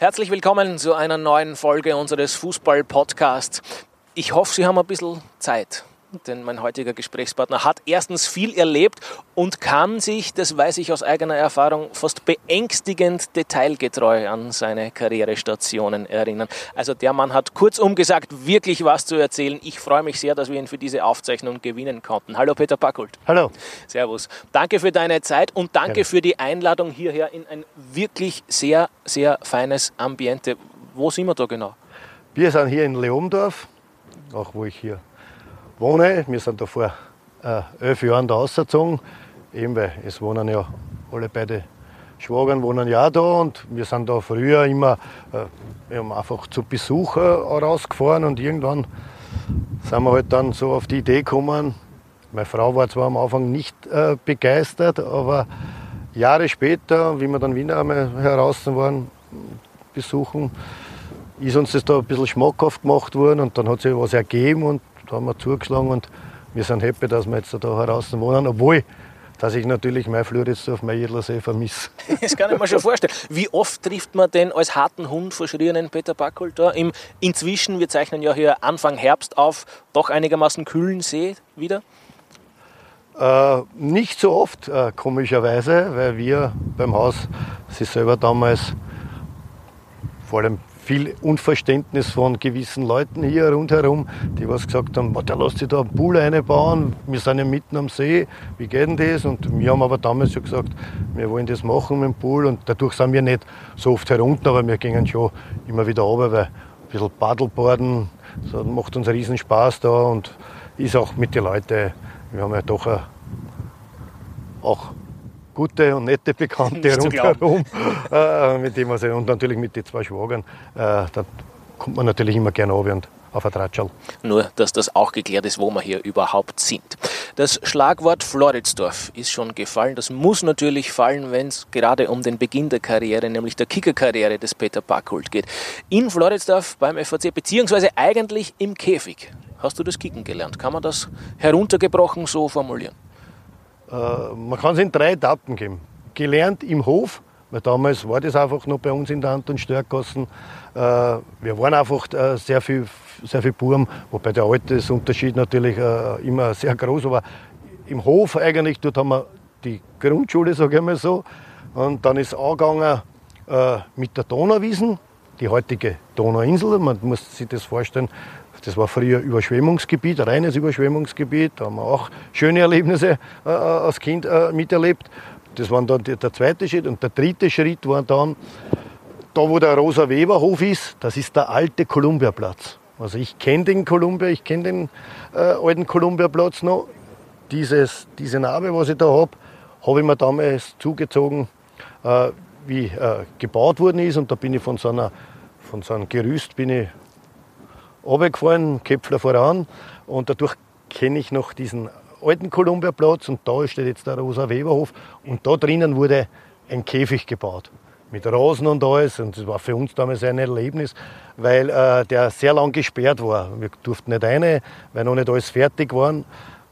Herzlich willkommen zu einer neuen Folge unseres Fußball-Podcasts. Ich hoffe, Sie haben ein bisschen Zeit denn mein heutiger Gesprächspartner hat erstens viel erlebt und kann sich, das weiß ich aus eigener Erfahrung, fast beängstigend detailgetreu an seine Karrierestationen erinnern. Also der Mann hat kurzum gesagt wirklich was zu erzählen. Ich freue mich sehr, dass wir ihn für diese Aufzeichnung gewinnen konnten. Hallo Peter Packult. Hallo. Servus. Danke für deine Zeit und danke Gerne. für die Einladung hierher in ein wirklich sehr, sehr feines Ambiente. Wo sind wir da genau? Wir sind hier in Leomdorf, auch wo ich hier wohne. Wir sind da vor äh, elf Jahren da ausgezogen, eben weil es wohnen ja alle beide Schwagern wohnen ja da und wir sind da früher immer äh, einfach zu Besuch äh, rausgefahren und irgendwann sind wir halt dann so auf die Idee gekommen. Meine Frau war zwar am Anfang nicht äh, begeistert, aber Jahre später, wie wir dann wieder einmal heraus waren, besuchen, ist uns das da ein bisschen schmackhaft gemacht worden und dann hat sich was ergeben und da haben wir zugeschlagen und wir sind happy, dass wir jetzt da draußen wohnen, obwohl dass ich natürlich mein Floridsdorf, mein Jedlersee vermisse. Das kann ich mir schon vorstellen. Wie oft trifft man denn als harten Hund verschrienen Peter Backel da im inzwischen, wir zeichnen ja hier Anfang Herbst auf, doch einigermaßen kühlen See wieder? Äh, nicht so oft, äh, komischerweise, weil wir beim Haus sich selber damals vor allem viel Unverständnis von gewissen Leuten hier rundherum, die was gesagt haben, der lässt sich da einen Pool einbauen, wir sind ja mitten am See, wie geht denn das? Und wir haben aber damals schon gesagt, wir wollen das machen mit dem Pool und dadurch sind wir nicht so oft herunter, aber wir gehen schon immer wieder runter, weil ein bisschen Paddleboarden, so macht uns riesen Spaß da und ist auch mit den Leuten, wir haben ja doch auch gute und nette Bekannte rundherum, äh, mit dem, also, und natürlich mit den zwei Schwagern. Äh, da kommt man natürlich immer gerne runter und auf ein Tratschall. Nur, dass das auch geklärt ist, wo wir hier überhaupt sind. Das Schlagwort Floridsdorf ist schon gefallen. Das muss natürlich fallen, wenn es gerade um den Beginn der Karriere, nämlich der Kickerkarriere des Peter Backhult geht. In Floridsdorf beim FAC, beziehungsweise eigentlich im Käfig. Hast du das Kicken gelernt? Kann man das heruntergebrochen so formulieren? Äh, man kann es in drei Etappen geben. Gelernt im Hof, weil damals war das einfach noch bei uns in der Anton Störkassen. Äh, wir waren einfach äh, sehr viel, sehr viel Burm, wobei der Altersunterschied natürlich immer sehr groß war. Im Hof eigentlich, dort haben wir die Grundschule, sage ich mal so. Und dann ist angegangen mit der Donauwiesen, die heutige Donauinsel. Man muss sich das vorstellen, das war früher Überschwemmungsgebiet, reines Überschwemmungsgebiet. Da haben wir auch schöne Erlebnisse äh, als Kind äh, miterlebt. Das war dann der zweite Schritt. Und der dritte Schritt war dann, da wo der Rosa-Weber-Hof ist, das ist der alte Kolumbiaplatz. Also ich kenne den Kolumbia, ich kenne den äh, alten Kolumbiaplatz noch. Dieses, diese Narbe, was ich da habe, habe ich mir damals zugezogen, äh, wie äh, gebaut worden ist. Und da bin ich von so, einer, von so einem Gerüst bin ich runtergefahren, Köpfler voran. Und dadurch kenne ich noch diesen alten Kolumbiaplatz und da steht jetzt der Rosa-Weberhof. Und da drinnen wurde ein Käfig gebaut. Mit Rasen und alles. Und das war für uns damals ein Erlebnis, weil äh, der sehr lang gesperrt war. Wir durften nicht rein, weil noch nicht alles fertig war.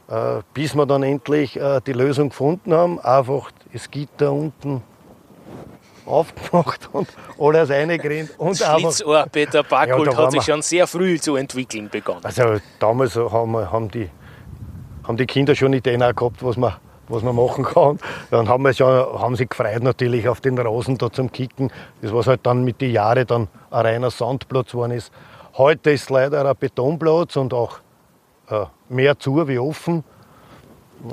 Äh, bis wir dann endlich äh, die Lösung gefunden haben. Einfach das Gitter unten aufgemacht und alles reingerannt. Und Schlitzohr Peter ja, hat sich schon sehr früh zu entwickeln begonnen. Also damals haben, haben, die, haben die Kinder schon Ideen auch gehabt, was man, was man machen kann. Dann haben, wir schon, haben sie gefreut natürlich auf den Rasen da zum Kicken. Das was halt dann mit den Jahren dann ein reiner Sandplatz geworden ist. Heute ist leider ein Betonplatz und auch äh, mehr zu wie offen.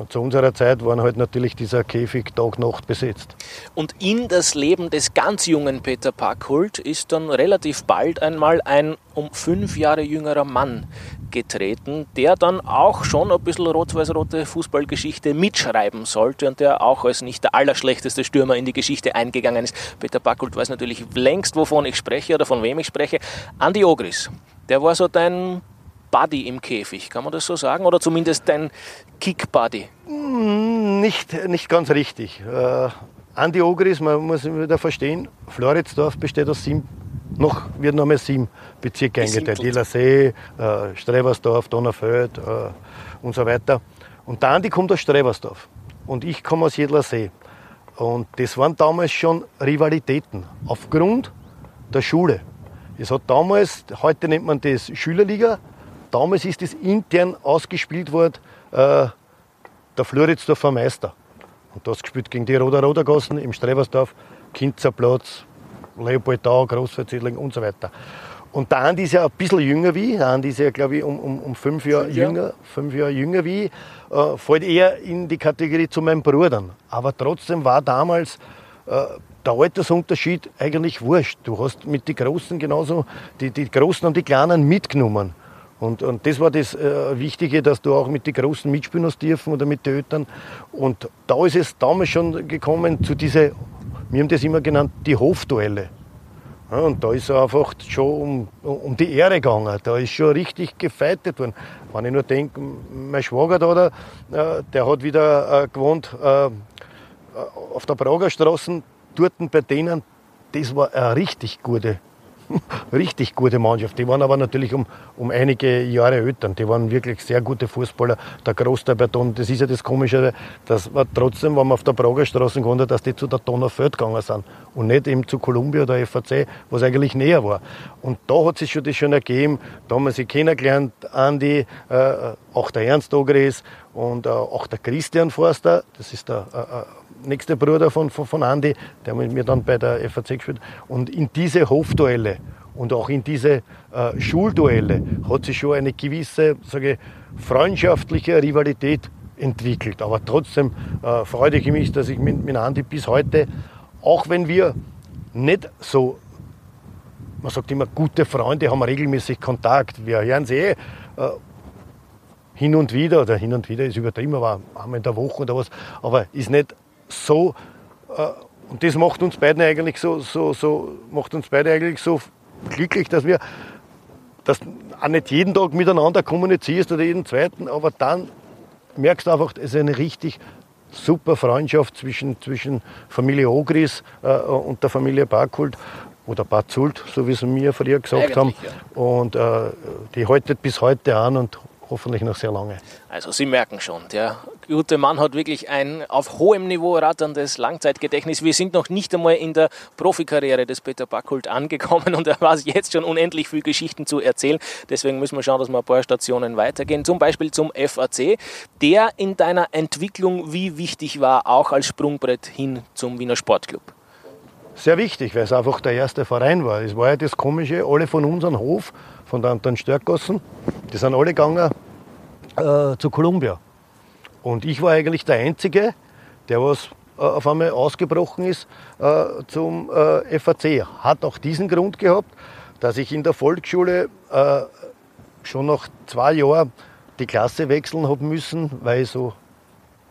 Zu unserer Zeit waren halt natürlich dieser Käfig Tag-Nacht besetzt. Und in das Leben des ganz jungen Peter Packhult ist dann relativ bald einmal ein um fünf Jahre jüngerer Mann getreten, der dann auch schon ein bisschen rot-weiß-rote Fußballgeschichte mitschreiben sollte und der auch als nicht der allerschlechteste Stürmer in die Geschichte eingegangen ist. Peter Packhult weiß natürlich längst, wovon ich spreche oder von wem ich spreche. Andi Ogris, der war so dein Buddy im Käfig, kann man das so sagen? Oder zumindest dein Kick-Buddy? Hm, nicht, nicht ganz richtig. Äh, Andi Ogris, man muss wieder verstehen, Floridsdorf besteht aus sieben, noch wird noch mal sieben Bezirke eingeteilt. Jelersee, äh, Strebersdorf, Donnerfeld äh, und so weiter. Und der Andi kommt aus Strebersdorf und ich komme aus Jedlersee. Und das waren damals schon Rivalitäten aufgrund der Schule. Es hat damals, heute nennt man das Schülerliga, damals ist das intern ausgespielt worden, äh, der Floridsdorfer Meister. Und das gespielt gegen die Roder Rodergassen im Strebersdorf, Kinzerplatz, Leopoldau, Großverzedling und so weiter. Und der Andi ist ja ein bisschen jünger wie ich. Der Andi ist ja, glaube ich, um, um, um fünf, Jahre ja. jünger, fünf Jahre jünger wie ich. Äh, fällt eher in die Kategorie zu meinen Brüdern. Aber trotzdem war damals äh, der Altersunterschied eigentlich wurscht. Du hast mit den Großen genauso, die, die Großen und die Kleinen mitgenommen. Und, und das war das äh, Wichtige, dass du auch mit den Großen mitspielen hast dürfen oder mit den Eltern. Und da ist es damals schon gekommen zu diese, wir haben das immer genannt, die Hofduelle. Ja, und da ist einfach schon um, um die Ehre gegangen. Da ist schon richtig gefeitet worden. Wenn ich nur denke, mein Schwager da, der, der hat wieder äh, gewohnt äh, auf der Prager Straße, dort bei denen, das war eine richtig gute richtig gute Mannschaft. Die waren aber natürlich um, um einige Jahre älter. Die waren wirklich sehr gute Fußballer. Der Großteil bei Don, das ist ja das Komische, dass war trotzdem, wenn man auf der Prager Straße konnte, dass die zu der Donnerfeld gegangen sind und nicht eben zu Columbia oder FAC, was eigentlich näher war. Und da hat sich schon das schon ergeben. Da haben wir sie kennengelernt, Andi, äh, auch der Ernst Ogres und äh, auch der Christian Forster, das ist der äh, äh nächste Bruder von, von, von Andi, der mit mir dann bei der FAC gespielt Und in diese Hofduelle und auch in diese äh, Schulduelle hat sich schon eine gewisse sage, freundschaftliche Rivalität entwickelt. Aber trotzdem äh, freue ich mich, dass ich mit, mit Andi bis heute, auch wenn wir nicht so, man sagt immer, gute Freunde haben regelmäßig Kontakt. Wir hören sie eh äh, hin und wieder, oder hin und wieder ist übertrieben, aber einmal in der Woche oder was, aber ist nicht so, äh, und das macht uns beiden eigentlich so, so, so, macht uns beide eigentlich so glücklich, dass wir dass auch nicht jeden Tag miteinander kommunizierst oder jeden zweiten, aber dann merkst du einfach, es ist eine richtig super Freundschaft zwischen, zwischen Familie Ogris äh, und der Familie Barkult oder Barzult, so wie sie mir früher gesagt Eigentlich, haben. Ja. Und äh, die haltet bis heute an und hoffentlich noch sehr lange. Also Sie merken schon, der gute Mann hat wirklich ein auf hohem Niveau ratterndes Langzeitgedächtnis. Wir sind noch nicht einmal in der Profikarriere des Peter Backholt angekommen und er weiß jetzt schon unendlich viele Geschichten zu erzählen. Deswegen müssen wir schauen, dass wir ein paar Stationen weitergehen. Zum Beispiel zum FAC, der in deiner Entwicklung wie wichtig war, auch als Sprungbrett hin zum Wiener Sportclub. Sehr wichtig, weil es einfach der erste Verein war. Es war ja das Komische, alle von unserem Hof, von der Anton Störkgassen, die sind alle gegangen äh, zu Columbia. Und ich war eigentlich der Einzige, der was äh, auf einmal ausgebrochen ist äh, zum äh, FAC. Hat auch diesen Grund gehabt, dass ich in der Volksschule äh, schon nach zwei Jahren die Klasse wechseln habe müssen, weil ich so,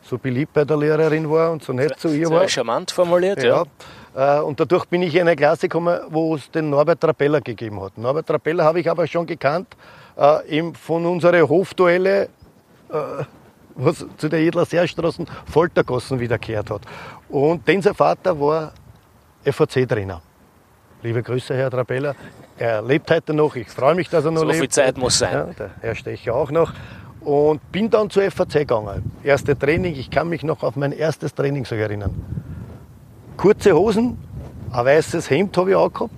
so beliebt bei der Lehrerin war und so nett zu ihr war. Sehr charmant formuliert, ja. ja. Äh, und dadurch bin ich in eine Klasse gekommen, wo es den Norbert Trapeller gegeben hat. Norbert Trapeller habe ich aber schon gekannt, eben von unseren Hofduelle was zu der Edler Seerstraßen Foltergassen wiederkehrt hat. Und denn sein Vater war FAC-Trainer. Liebe Grüße, Herr Trapella. Er lebt heute noch. Ich freue mich, dass er noch so lebt. So viel Zeit muss sein. Ja, der Herr Stecher auch noch. Und bin dann zur FAC gegangen. Erste Training, ich kann mich noch auf mein erstes Training so erinnern. Kurze Hosen, ein weißes Hemd habe ich angehabt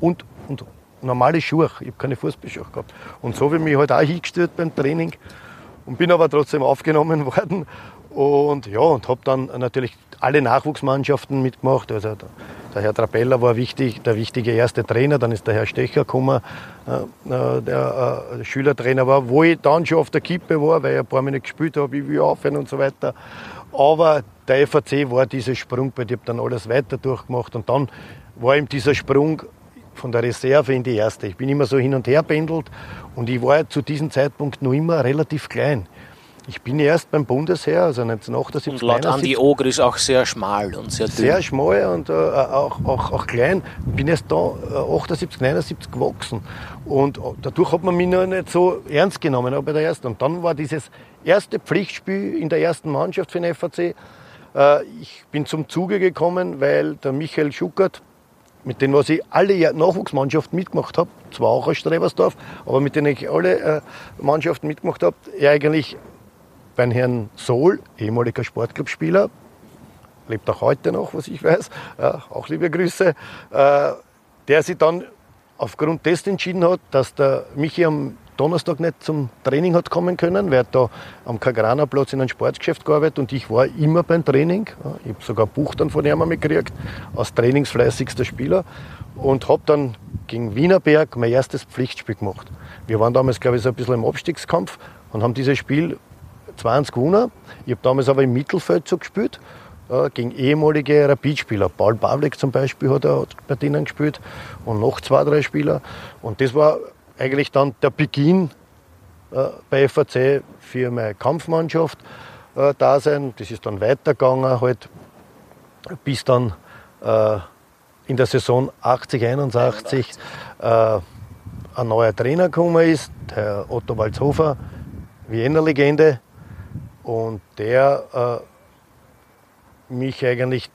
und, und normale Schuhe. Ich habe keine Fußballschuhe gehabt. Und so habe ich mich halt auch hingestellt beim Training und bin aber trotzdem aufgenommen worden und ja, und habe dann natürlich alle Nachwuchsmannschaften mitgemacht. Also der, der Herr Trapella war wichtig, der wichtige erste Trainer, dann ist der Herr Stecher gekommen, äh, äh der äh, Schülertrainer war, wo ich dann schon auf der Kippe war, weil ich ein paar Minuten gespielt habe, ich will aufhören und so weiter. Aber der FAC war dieser Sprung, bei dem ich habe dann alles weiter durchgemacht und dann war eben dieser Sprung von der Reserve in die erste. Ich bin immer so hin und her pendelt und ich war zu diesem Zeitpunkt noch immer relativ klein. Ich bin erst beim Bundesheer, also 1978. Und laut Andi Oger ist auch sehr schmal und sehr dünn. Sehr schmal und äh, auch, auch, auch klein. Ich bin erst da äh, 78, 79 gewachsen. Und äh, dadurch hat man mich noch nicht so ernst genommen bei der ersten. Und dann war dieses erste Pflichtspiel in der ersten Mannschaft für den FAC. Äh, ich bin zum Zuge gekommen, weil der Michael Schuckert, mit denen was ich alle Nachwuchsmannschaften mitgemacht habe, zwar auch aus Strebersdorf, aber mit denen ich alle äh, Mannschaften mitgemacht habe, er eigentlich beim Herrn Sohl, ehemaliger Sportclubspieler, lebt auch heute noch, was ich weiß, auch liebe Grüße, äh, der sich dann aufgrund dessen entschieden hat, dass der Michi am Donnerstag nicht zum Training hat kommen können, weil er da am Kagrana-Platz in einem Sportgeschäft gearbeitet und ich war immer beim Training. Ich habe sogar ein Buch dann von ihm gekriegt, als trainingsfleißigster Spieler und habe dann gegen Wienerberg mein erstes Pflichtspiel gemacht. Wir waren damals, glaube ich, so ein bisschen im Abstiegskampf und haben dieses Spiel 20 gewonnen. Ich habe damals aber im Mittelfeld so gespielt, äh, gegen ehemalige Rapidspieler. Paul Pavlik zum Beispiel hat er bei denen gespielt und noch zwei, drei Spieler. Und das war eigentlich dann der Beginn äh, bei FAC für meine Kampfmannschaft äh, da sein. Das ist dann weitergegangen, halt, bis dann äh, in der Saison 80, 81 äh, ein neuer Trainer gekommen ist, der Otto Walzhofer, Wiener Legende. Und der äh, mich eigentlich,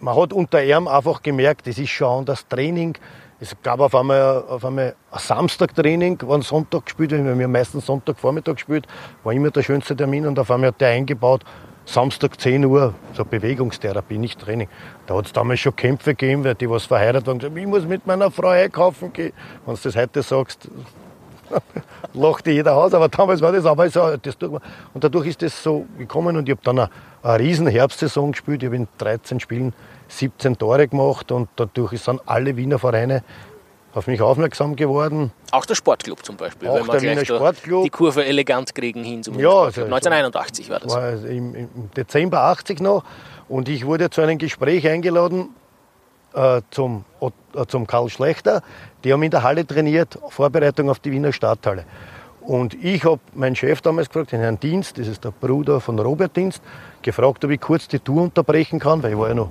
man hat unter ihm einfach gemerkt, es ist schon das Training. Es gab auf einmal, auf einmal ein Samstagtraining, wann Sonntag gespielt, wir haben meistens Sonntagvormittag gespielt, war immer der schönste Termin und auf einmal hat der eingebaut, Samstag 10 Uhr, so Bewegungstherapie, nicht Training. Da hat es damals schon Kämpfe gegeben, weil die was verheiratet waren, gesagt, ich muss mit meiner Frau einkaufen gehen. Wenn du das heute sagst, lacht jeder aus, aber damals war das aber so. Das und dadurch ist das so gekommen und ich habe dann eine, eine riesen Herbstsaison gespielt. Ich habe in 13 Spielen 17 Tore gemacht und dadurch sind alle Wiener Vereine auf mich aufmerksam geworden. Auch der Sportclub zum Beispiel. Auch der Wiener Sportclub. Die Kurve elegant kriegen hin zum ja, also 1981 war das. War im, im, Dezember 80 noch. Und ich wurde zu einem Gespräch eingeladen äh, zum, äh, zum Karl Schlechter. Die haben in der Halle trainiert, Vorbereitung auf die Wiener Stadthalle. Und ich habe meinen Chef damals gefragt, den Herrn Dienst, das ist der Bruder von Robert Dienst, gefragt, ob ich kurz die Tour unterbrechen kann, weil ich war ja noch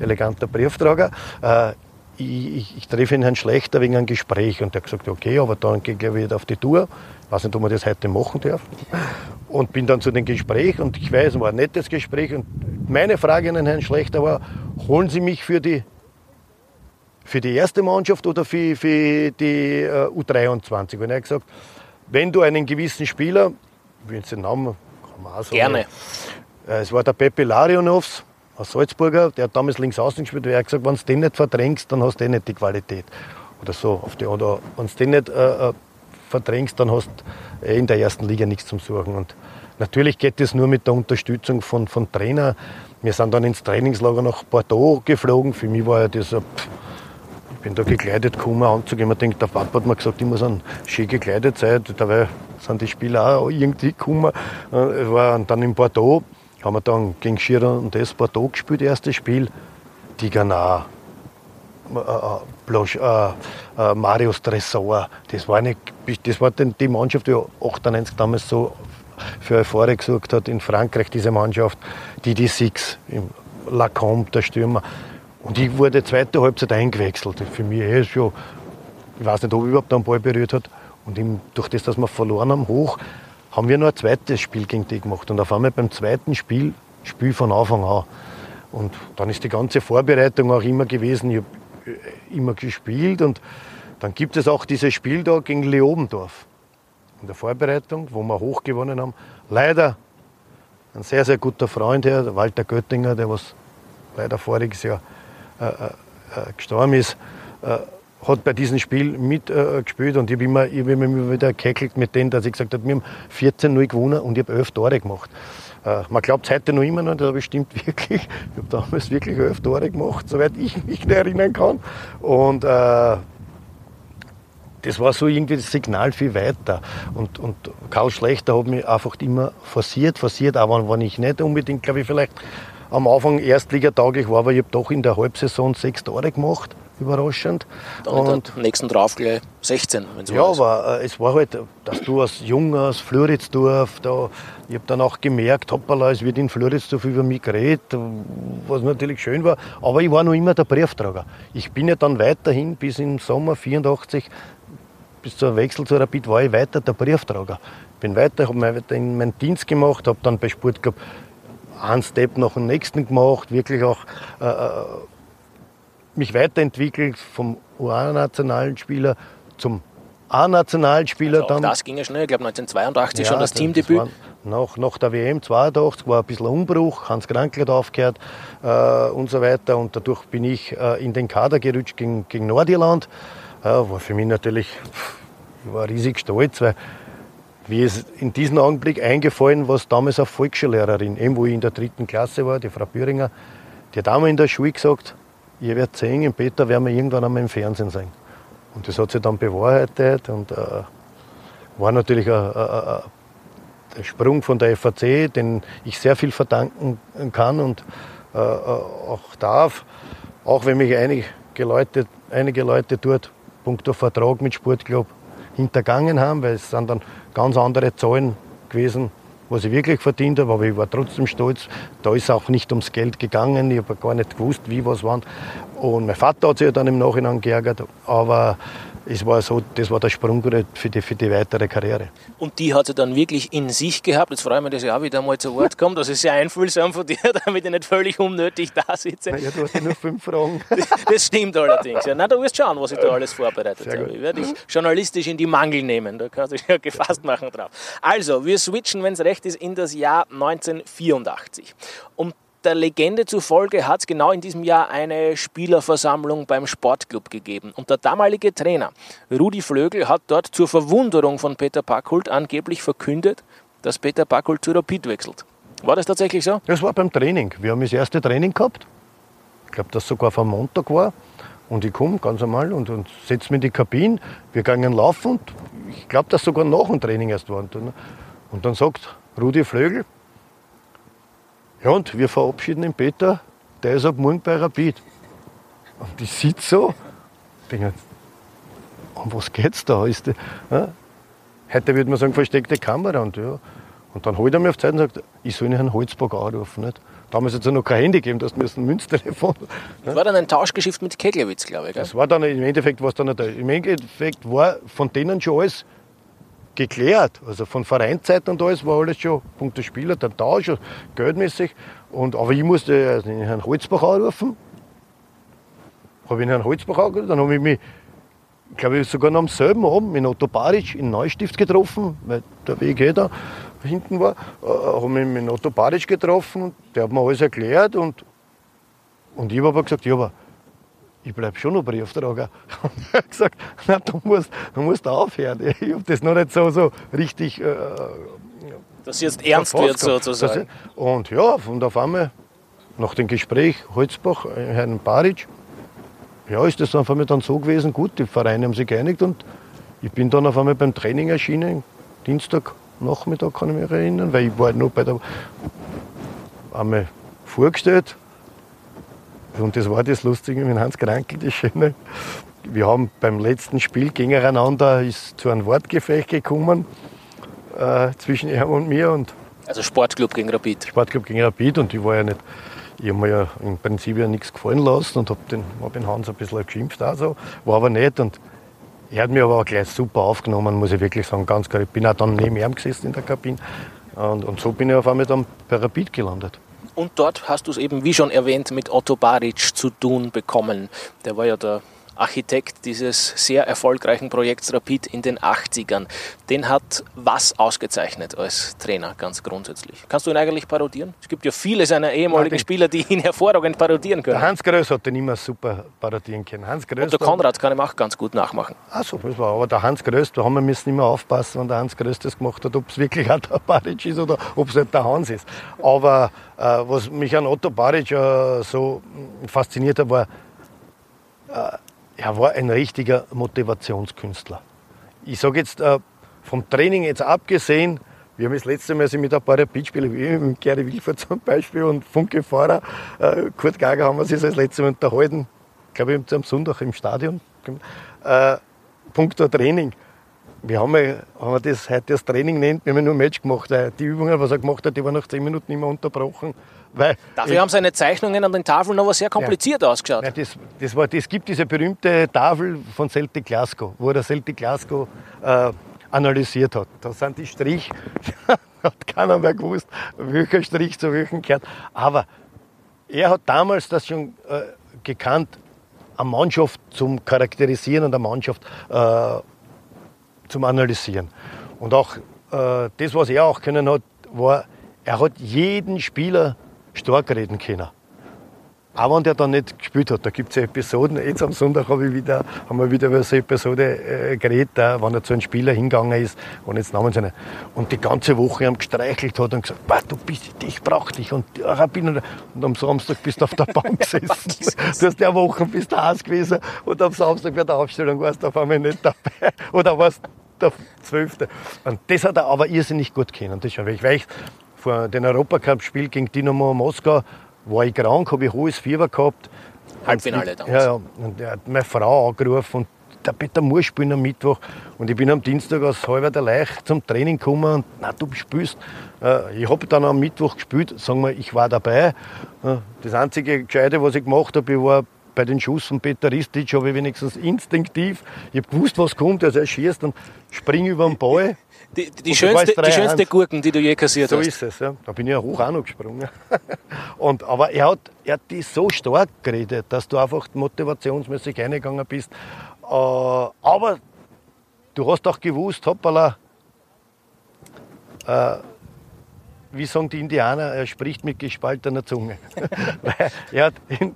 eleganter Briefträger. Äh, ich, ich, ich treffe ihn Herrn Schlechter wegen einem Gespräch. Und der hat gesagt, okay, aber dann gehe ich wieder auf die Tour. Ich weiß nicht, ob man das heute machen darf. Und bin dann zu dem Gespräch und ich weiß, es war ein nettes Gespräch. Und meine Frage an den Herrn Schlechter war, holen Sie mich für die, für die erste Mannschaft oder für, für die uh, U23? Und er hat gesagt, wenn du einen gewissen Spieler, ich will jetzt den Namen, kann man auch sagen, Gerne. Äh, es war der Pepe Larionovs, aus Salzburger, der hat damals links außen gespielt, der hat gesagt, wenn du den nicht verdrängst, dann hast du eh nicht die Qualität. Oder so. Auf die, oder wenn du den nicht äh, äh, verdrängst, dann hast du eh in der ersten Liga nichts zum Suchen. Und natürlich geht das nur mit der Unterstützung von, von Trainer. Wir sind dann ins Trainingslager nach Bordeaux geflogen. Für mich war ja das ein, ich bin da gekleidet gekommen, Anzug. Ich denkt, der Papa hat mir gesagt, ich muss dann schön gekleidet sein. Dabei sind die Spieler auch irgendwie gekommen. Äh, ich war dann in Bordeaux haben wir dann gegen Giron und das Bordeaux gespielt, erstes Spiel. Die Ganau, äh, äh, äh, äh, Marius Tresor, das war, nicht, das war die Mannschaft, die 98 damals so für Euphorie gesorgt hat in Frankreich, diese Mannschaft, die die Six, Lacombe, der Stürmer. Und ich wurde zweite Halbzeit eingewechselt. Für mich ist schon, ich weiß nicht, ob er überhaupt einen Ball berührt hat. Und durch das, dass wir verloren haben, hoch, haben wir noch ein zweites Spiel gegen die gemacht. Und auf einmal beim zweiten Spiel, Spiel von Anfang an. Und dann ist die ganze Vorbereitung auch immer gewesen, ich habe äh, immer gespielt. Und dann gibt es auch dieses Spiel da gegen Leobendorf. In der Vorbereitung, wo wir hoch gewonnen haben. Leider ein sehr, sehr guter Freund, der Walter Göttinger, der was leider voriges Jahr äh, äh, äh gestorben ist, äh, hat bei diesem Spiel mitgespielt äh, und ich habe immer, hab immer wieder gekeckelt mit denen, dass ich gesagt habe, wir haben 14-0 gewonnen und ich habe 11 Tore gemacht. Äh, man glaubt es heute noch immer noch, das stimmt wirklich. Ich habe damals wirklich 11 Tore gemacht, soweit ich mich erinnern kann. Und äh, das war so irgendwie das Signal viel weiter. Und, und Karl Schlechter hat mich einfach immer forciert, forciert, aber wenn ich nicht unbedingt, glaube ich, vielleicht am Anfang erstligatauglich war, aber ich habe doch in der Halbsaison sechs Tore gemacht überraschend. Dann und am nächsten drauf gleich 16, wenn so Ja, aber äh, es war halt, dass du als Junger aus Floridsdorf, da, ich habe dann auch gemerkt, hoppala, es wird in Floridsdorf über mich geredet, was natürlich schön war, aber ich war noch immer der Briefträger. Ich bin ja dann weiterhin bis im Sommer 84 bis zum Wechsel zu Rapid war ich weiter der Briefträger. Bin weiter, habe weiter in meinen Dienst gemacht, habe dann bei Sport gehabt, einen Step nach dem nächsten gemacht, wirklich auch äh, äh mich weiterentwickelt vom U-nationalen Spieler zum A-Nationalspieler also dann. Das ging ja schnell, ich glaube 1982 ja, schon das Teamdebüt. Nach, nach der WM 82 war ein bisschen Umbruch, Hans Krankl hat aufgehört äh, und so weiter. Und dadurch bin ich äh, in den Kader gerutscht gegen, gegen Nordirland. Äh, war für mich natürlich, ich war riesig stolz, weil mir ist in diesem Augenblick eingefallen, was damals eine Volksschullehrerin, eben wo ich in der dritten Klasse war, die Frau Büringer, die hat einmal in der Schule gesagt, ihr werdet sehen, im Peter werden wir irgendwann einmal im Fernsehen sein. Und das hat sich dann bewahrheitet und äh, war natürlich ein, ein, ein, Sprung von der FAC, den ich sehr viel verdanken kann und äh, auch darf. Auch wenn mich einige Leute, einige Leute dort punkto Vertrag mit Sportclub hintergangen haben, weil es sind dann ganz andere Zahlen gewesen, was ich wirklich verdient habe, aber ich war trotzdem stolz. Da ist auch nicht ums Geld gegangen, ich habe gar nicht gewusst, wie was war. Und mein Vater hat sich dann im Nachhinein geärgert, aber es war so, das war der Sprungbrett für die, für die weitere Karriere. Und die hat sie dann wirklich in sich gehabt. Jetzt freue ich mich, dass ich auch wieder mal zu Wort komme. Das ist sehr einfühlsam von dir, damit ich nicht völlig unnötig da sitze. Ja, du hast ja nur fünf Fragen. Das stimmt allerdings. Ja, na, du wirst schauen, was ich da alles vorbereitet habe. Ich werde dich journalistisch in die Mangel nehmen. Da kannst du dich ja gefasst machen drauf. Also, wir switchen, wenn es recht ist, in das Jahr 1984. Um der Legende zufolge hat es genau in diesem Jahr eine Spielerversammlung beim Sportclub gegeben. Und der damalige Trainer Rudi Flögel hat dort zur Verwunderung von Peter Packhult angeblich verkündet, dass Peter Packhult zu Rapid wechselt. War das tatsächlich so? Das war beim Training. Wir haben das erste Training gehabt. Ich glaube, das sogar vom Montag war. Und ich komme ganz normal und, und setze mich in die Kabine. Wir gingen laufen und ich glaube, das sogar nach dem Training erst war. Und dann sagt Rudi Flögel, ja, und wir verabschieden den Peter, der ist ab morgen bei Rapid. Und ich sitze so, denke, um was geht's da? Ist die, ja? Heute würde man sagen, versteckte Kamera. Und, ja. und dann holt er mir auf Zeit und sagt, ich soll Ihnen Herrn Holzburg anrufen. Nicht? Damals hat es ja noch kein Handy gegeben, das müssen ein Münztelefon. Das war dann ein Tauschgeschäft mit Keglewitz, glaube ich. Gell? Das war dann, im Endeffekt war es dann, im Endeffekt war von denen schon alles geklärt. Also von Vereinsseite und alles war alles schon, Punkt der Spieler, der Tausch, geldmäßig. Und, aber ich musste den Herrn Holzbach anrufen. Habe ich Herrn Holzbach angerufen, dann habe ich mich, glaube ich, sogar noch am selben Abend mit Otto Baric in Neustift getroffen, weil der Weg eh da hinten war. Äh, habe mich mit Otto Baric getroffen, der hat mir alles erklärt und, und ich habe aber gesagt, ja, aber ich bleibe schon noch Briefträger. Und er hat gesagt, na, du, musst, du musst aufhören. Ich habe das noch nicht so, so richtig. Äh, Dass jetzt ernst wird sozusagen. Und ja, und auf einmal, nach dem Gespräch Holzbach, äh, Herrn Baric, ja, ist das einmal dann so gewesen, gut, die Vereine haben sich geeinigt und ich bin dann auf einmal beim Training erschienen, Dienstag Nachmittag kann ich mich erinnern, weil ich war noch bei der einmal vorgestellt, und das war das Lustige mit Hans Krankel, das Schöne. Wir haben beim letzten Spiel gegeneinander ist zu einem Wortgefecht gekommen äh, zwischen ihm und mir. Und also Sportclub gegen Rapid. Sportclub gegen Rapid und ich war ja nicht, ich habe mir ja im Prinzip ja nichts gefallen lassen und habe den, hab den Hans ein bisschen geschimpft also, war aber nicht und er hat mich aber auch gleich super aufgenommen, muss ich wirklich sagen, ganz klar. Ich bin auch dann neben ihm gesessen in der Kabine und, und so bin ich auf einmal dann bei Rapid gelandet. Und dort hast du es eben, wie schon erwähnt, mit Otto Baric zu tun bekommen. Der war ja der Architekt dieses sehr erfolgreichen Projekts Rapid in den 80ern. Den hat was ausgezeichnet als Trainer ganz grundsätzlich? Kannst du ihn eigentlich parodieren? Es gibt ja viele seiner ehemaligen Nein, Spieler, die ihn hervorragend parodieren können. Der Hans Größ hat den immer super parodieren können. Hans Größ Und der Konrad kann ihn auch ganz gut nachmachen. Ach so, das war aber der Hans Größ, da haben wir müssen immer aufpassen, wenn der Hans Größ das gemacht hat, ob es wirklich auch der Baric ist oder ob es nicht der Hans ist. Aber äh, was mich an Otto Baric äh, so fasziniert hat, war, äh, er war ein richtiger Motivationskünstler. Ich sage jetzt äh, vom Training jetzt abgesehen, wir haben das letzte Mal mit ein paar Rapidspielern, wie mit Gary Wilfert zum Beispiel und Funke Fahrer, äh, Kurt Gager haben wir sich das letzte Mal unterhalten, glaube ich am Sonntag im Stadion, äh, Punkt Training. Wir haben, haben wir das heute das Training nennt, wir haben nur ein Match gemacht. Die Übungen, was er gemacht hat, die waren nach zehn Minuten immer unterbrochen. Weil Dafür haben seine Zeichnungen an den Tafeln aber sehr kompliziert ja, ausgeschaut. Ja, das, das, war, das gibt diese berühmte Tafel von Celtic Glasgow, wo der Celtic Glasgow äh, analysiert hat. Da sind die Strich, hat keiner mehr gewusst, welcher Strich zu welchem gehört. Aber er hat damals das schon äh, gekannt, eine Mannschaft zum Charakterisieren und eine Mannschaft äh, zum Analysieren. Und auch äh, das, was er auch können hat, war, er hat jeden Spieler stark reden können. Auch wenn der dann nicht gespielt hat, da gibt es ja Episoden. Jetzt am Sonntag habe ich wieder, haben wir wieder über so eine Episode äh, geredet, äh, wenn er zu einem Spieler hingegangen ist, und jetzt Namen seine, und die ganze Woche ihm gestreichelt hat und gesagt, du bist, ich brauch dich. Und, ja, bin, und am Samstag bist du auf der Bank gesessen. du hast ja Wochen bist du Haus gewesen und am Samstag bei der Aufstellung warst du auf einmal nicht dabei. Oder warst der Zwölfte. Und das hat er aber irrsinnig gut können. Das schon, weil ich vor dem Europacup-Spiel gegen Dynamo Moskau war ich krank, habe ich hohes Fieber gehabt. Halbfinale damals. Ja, ja. Und er hat meine Frau angerufen und der Peter muss spielen am Mittwoch. Und ich bin am Dienstag aus halber der Leich zum Training gekommen und na, du spielst. Äh, ich habe dann am Mittwoch gespielt, sagen wir, ich war dabei. Äh, das einzige Gescheite, was ich gemacht habe, ich war bei den Schuss von Peter Ristic, habe ich wenigstens instinktiv, ich habe gewusst, was kommt, also er schießt und springe über den Ball. Die, die, schönste, die schönste Gurken, die du je kassiert so hast. So ist es, ja. Da bin ich ja hoch auch noch gesprungen. Und, aber er hat, er hat die so stark geredet, dass du einfach motivationsmäßig reingegangen bist. Äh, aber du hast auch gewusst, hoppala, äh, wie sagen die Indianer, er spricht mit gespaltener Zunge. er hat in,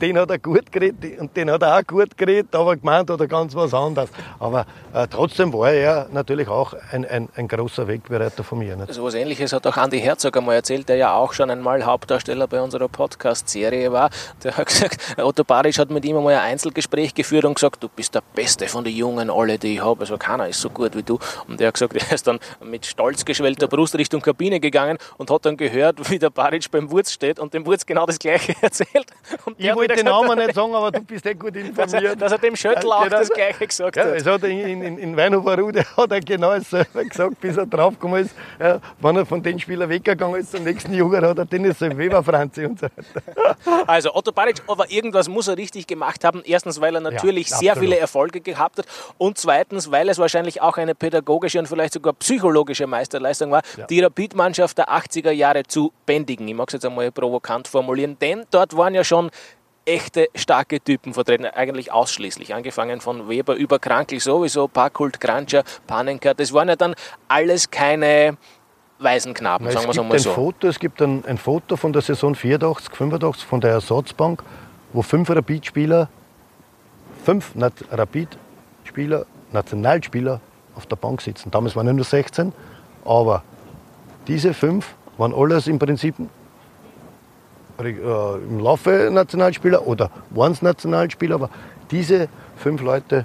den hat er gut geredet und den hat er auch gut geredet, aber gemeint hat er ganz was anderes. Aber äh, trotzdem war er natürlich auch ein, ein, ein großer Wegbereiter von mir. Nicht? So was Ähnliches hat auch Andi Herzog einmal erzählt, der ja auch schon einmal Hauptdarsteller bei unserer Podcast-Serie war. Der hat gesagt, Otto Barisch hat mit ihm einmal ein Einzelgespräch geführt und gesagt, du bist der Beste von den Jungen, alle, die ich habe. Also keiner ist so gut wie du. Und er hat gesagt, er ist dann mit stolz geschwellter Brust Richtung Kabine gegangen und hat dann gehört, wie der Barisch beim Wurz steht und dem Wurz genau das Gleiche erzählt. Und ich wollte den Namen nicht sagen, aber du bist eh gut informiert. Dass er, dass er dem Schöttl auch genau. das Gleiche gesagt ja, hat. Es hat in, in, in Weinhofer-Rude hat er genau dasselbe gesagt, bis er draufgekommen ist. Ja, wenn er von den Spielern weggegangen ist zum nächsten Jugend, hat er Dennis Weber, Franzi und so weiter. Also Otto Baric, aber irgendwas muss er richtig gemacht haben. Erstens, weil er natürlich ja, sehr viele Erfolge gehabt hat und zweitens, weil es wahrscheinlich auch eine pädagogische und vielleicht sogar psychologische Meisterleistung war, ja. die Rapid-Mannschaft der 80er Jahre zu bändigen. Ich mag es jetzt einmal provokant formulieren, denn dort waren ja schon echte starke Typen vertreten, eigentlich ausschließlich. Angefangen von Weber über Krankel sowieso, Parkult, Krancher, Panenka. Das waren ja dann alles keine Waisenknaben, Na, sagen wir es einmal so. Foto, es gibt ein, ein Foto von der Saison 84, 85 von der Ersatzbank, wo fünf Rapid-Spieler, fünf Rapid-Spieler, Nationalspieler auf der Bank sitzen. Damals waren ja nur 16, aber diese fünf waren alles im Prinzip im Laufe Nationalspieler oder waren es Nationalspieler, aber diese fünf Leute,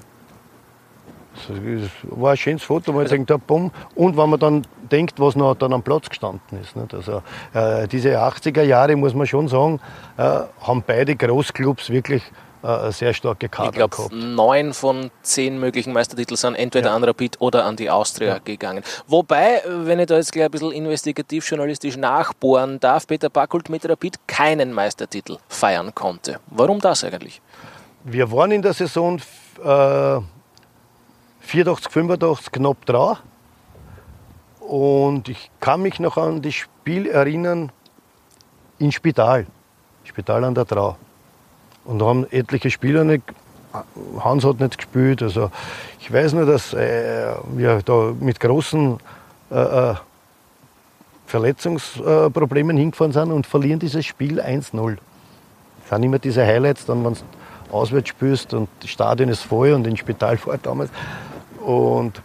das war ein schönes Foto, weil also, denkt, bumm. und wenn man dann denkt, was noch dann am Platz gestanden ist. Nicht? Also, äh, diese 80er Jahre, muss man schon sagen, äh, haben beide Großclubs wirklich äh, sehr starke Kader ich glaub, gehabt. Neun von zehn möglichen Meistertiteln sind entweder ja. an Rapid oder an die Austria ja. gegangen. Wobei, wenn ich da jetzt gleich ein bisschen investigativ journalistisch nachbohren darf, Peter Backult mit Rapid keinen Meistertitel feiern konnte. Warum das eigentlich? Wir waren in der Saison äh, 84, 85 knapp dran. Und ich kann mich noch an das Spiel erinnern in Spital. Spital an der Trau. Und da haben etliche Spieler nicht, Hans hat nicht gespielt. Also ich weiß nur, dass äh, wir da mit großen äh, äh Verletzungsproblemen hingefahren sind und verlieren dieses Spiel 1-0. Das sind immer diese Highlights, dann wenn du auswärts spielst und das Stadion ist voll und ins Spital fährt damals. Und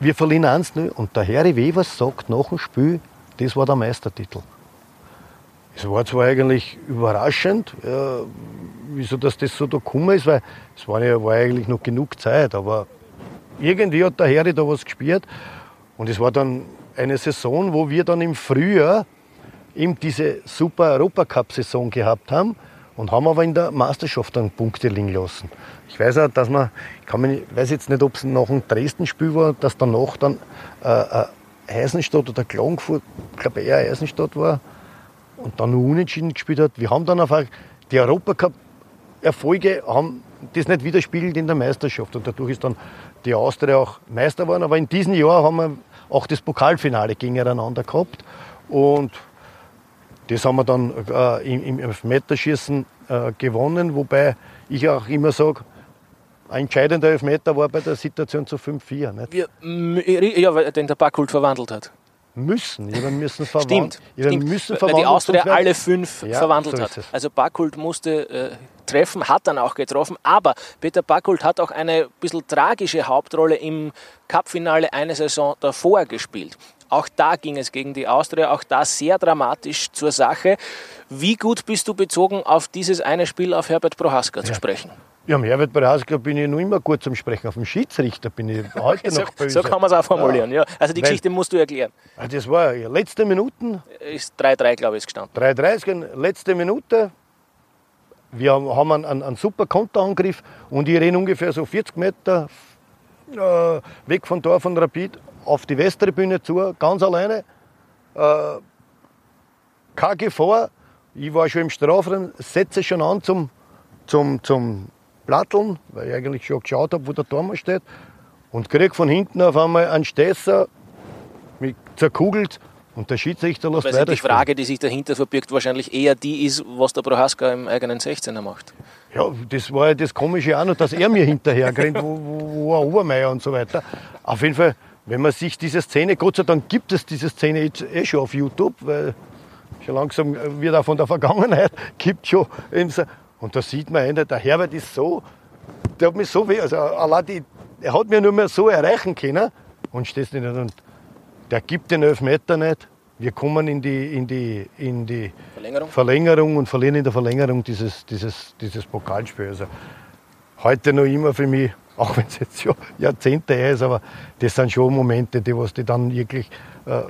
wir verlieren 1-0 und der Harry Wevers sagt nach dem Spiel, das war der Meistertitel. Es war zwar eigentlich überraschend, ja, wieso dass das so da gekommen ist, weil es war, ja, war eigentlich noch genug Zeit, aber irgendwie hat der Herr da was gespielt und es war dann eine Saison, wo wir dann im Frühjahr eben diese super Europacup-Saison gehabt haben und haben aber in der Meisterschaft dann Punkte liegen lassen. Ich weiß auch, dass man, ich kann mich, weiß jetzt nicht, ob es nach dem Dresden-Spiel war, dass danach dann äh, äh, Eisenstadt oder Klagenfurt, ich glaube eher Eisenstadt war, und dann nur unentschieden gespielt hat. Wir haben dann einfach die Europacup-Erfolge haben das nicht widerspiegelt in der Meisterschaft. Und dadurch ist dann die Austria auch Meister geworden. Aber in diesem Jahr haben wir auch das Pokalfinale gegeneinander gehabt. Und das haben wir dann äh, im, im Elfmeterschießen äh, gewonnen. Wobei ich auch immer sage, ein entscheidender Elfmeter war bei der Situation zu 5-4. Ja, weil den der Backhult verwandelt hat. Müssen. Habe müssen Stimmt, ich habe stimmt. müssen weil die verwandeln, Austria alle fünf Ja, verwandelt so hat. Also Backholt musste äh, treffen, hat dann auch getroffen, aber Peter Backholt hat auch eine bisschen tragische Hauptrolle im Cupfinale eine Saison davor gespielt. Auch da ging es gegen die Austria, auch da sehr dramatisch zur Sache. Wie gut bist du bezogen auf dieses eine Spiel auf Herbert Prohaska zu sprechen? Ja, am Herbert Baraska bin ich noch immer gut zum Sprechen. Auf dem Schiedsrichter bin ich heute So, noch böse. so kann man es auch formulieren. Ja. Also die Weil- Geschichte musst du erklären. Ah, Das war ja, letzte Minuten, Ist 3-3, glaube ich, ist gestanden. 3,30, letzte Minute. Wir haben- einen, einen, einen super Konterangriff und ich renne ungefähr so 40 Meter äh, weg von Tor von Rapid auf die Westtribüne zu, ganz alleine. Äh, keine Gefahr. Ich war schon im Strafraum, setze schon an zum, zum, zum Platteln, weil ich eigentlich schon geschaut habe, wo der Tormann steht. Und krieg von hinten auf einmal einen Stesser, mich zerkugelt und der Schiedsrichter lässt Weil die. Frage, die sich dahinter verbirgt, wahrscheinlich eher die ist, was der Prohaska im eigenen 16er macht. Ja, das war ja das Komische auch noch, dass er mir hinterher rennt, wo, wo, wo ein Obermeier und so weiter. Auf jeden Fall, wenn man sich diese Szene, Gott sei Dank gibt es diese Szene jetzt eh schon auf YouTube, weil schon langsam wird auch von der Vergangenheit, gibt schon. Und da sieht man einer, der Herbert ist so, der hat mich so weh, also allein die, er hat mir nur mehr so erreichen können und stehst nicht und der gibt den Elfmeter nicht. Wir kommen in die, in die, in die Verlängerung? Verlängerung und verlieren in der Verlängerung dieses, dieses, dieses Pokalspiel. Also heute noch immer für mich, auch wenn es jetzt Jahrzehnte her ist, aber das sind schon Momente, die was die dann wirklich äh,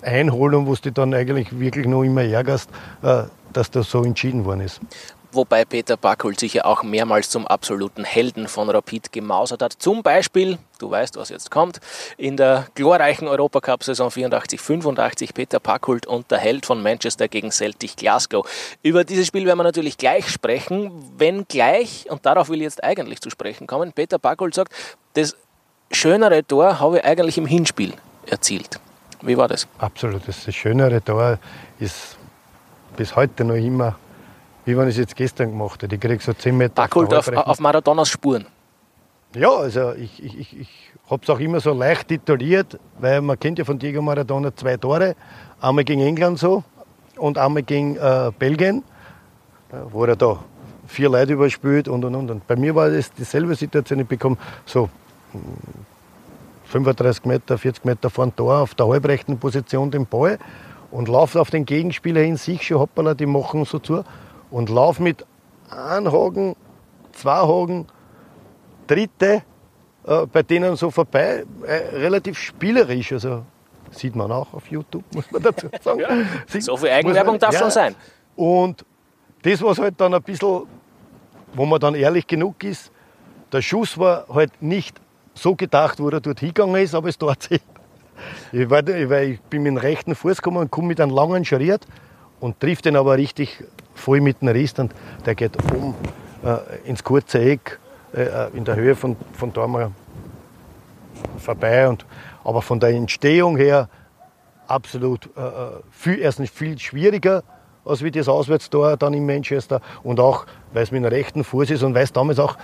einholen und wo du dich dann eigentlich wirklich noch immer ärgerst, äh, dass das so entschieden worden ist. Wobei Peter Backholt sich ja auch mehrmals zum absoluten Helden von Rapid gemausert hat. Zum Beispiel, du weißt, was jetzt kommt, in der glorreichen Europacup-Saison 84-85 Peter Backholt und der Held von Manchester gegen Celtic Glasgow. Über dieses Spiel werden wir natürlich gleich sprechen, wenn gleich, und darauf will ich jetzt eigentlich zu sprechen kommen, Peter Backholt sagt, das schönere Tor habe ich eigentlich im Hinspiel erzielt. Wie war das? Absolut, das, das schönere Tor ist bis heute noch immer, wie wenn ich es jetzt gestern gemacht hätte. Ich kriege so 10 Meter Backholt auf, auf Maradonas Spuren. Ja, also ich, ich, ich, ich habe es auch immer so leicht tituliert, weil man kennt ja von Diego Maradona zwei Tore. Einmal gegen England so und einmal gegen äh, Belgien, äh, wo er da vier Leute überspielt und und und. Und bei mir war das dieselbe Situation. Ich bekomme so hm, 35 Meter, 40 Meter vor dem Tor auf der halbrechten Position den Ball und laufe auf den Gegenspieler hin, sich schon, hoppala, die machen so zu und laufe mit einem Haken, zwei Haken, dritte äh, bei denen so vorbei, äh, relativ spielerisch. Also sieht man auch auf YouTube, muss man dazu sagen. Sieht- So viel Eigenwerbung man- darf schon sein. Und das, was halt dann ein bisschen, wo man dann ehrlich genug ist, der Schuss war halt nicht so gedacht, wo er dort hingegangen ist, aber es dort zählt. Ich, war, ich, war, ich bin mit dem rechten Fuß gekommen und komme mit einem langen Schritt und trifft den aber richtig voll mit dem Rist und der geht oben äh, ins kurze Eck äh, in der Höhe von, von da mal vorbei. Und, aber von der Entstehung her absolut äh, äh, viel, erstens viel schwieriger als wie das Auswärtstor dann in Manchester und auch, weil es mit dem rechten Fuß ist und weil es damals auch,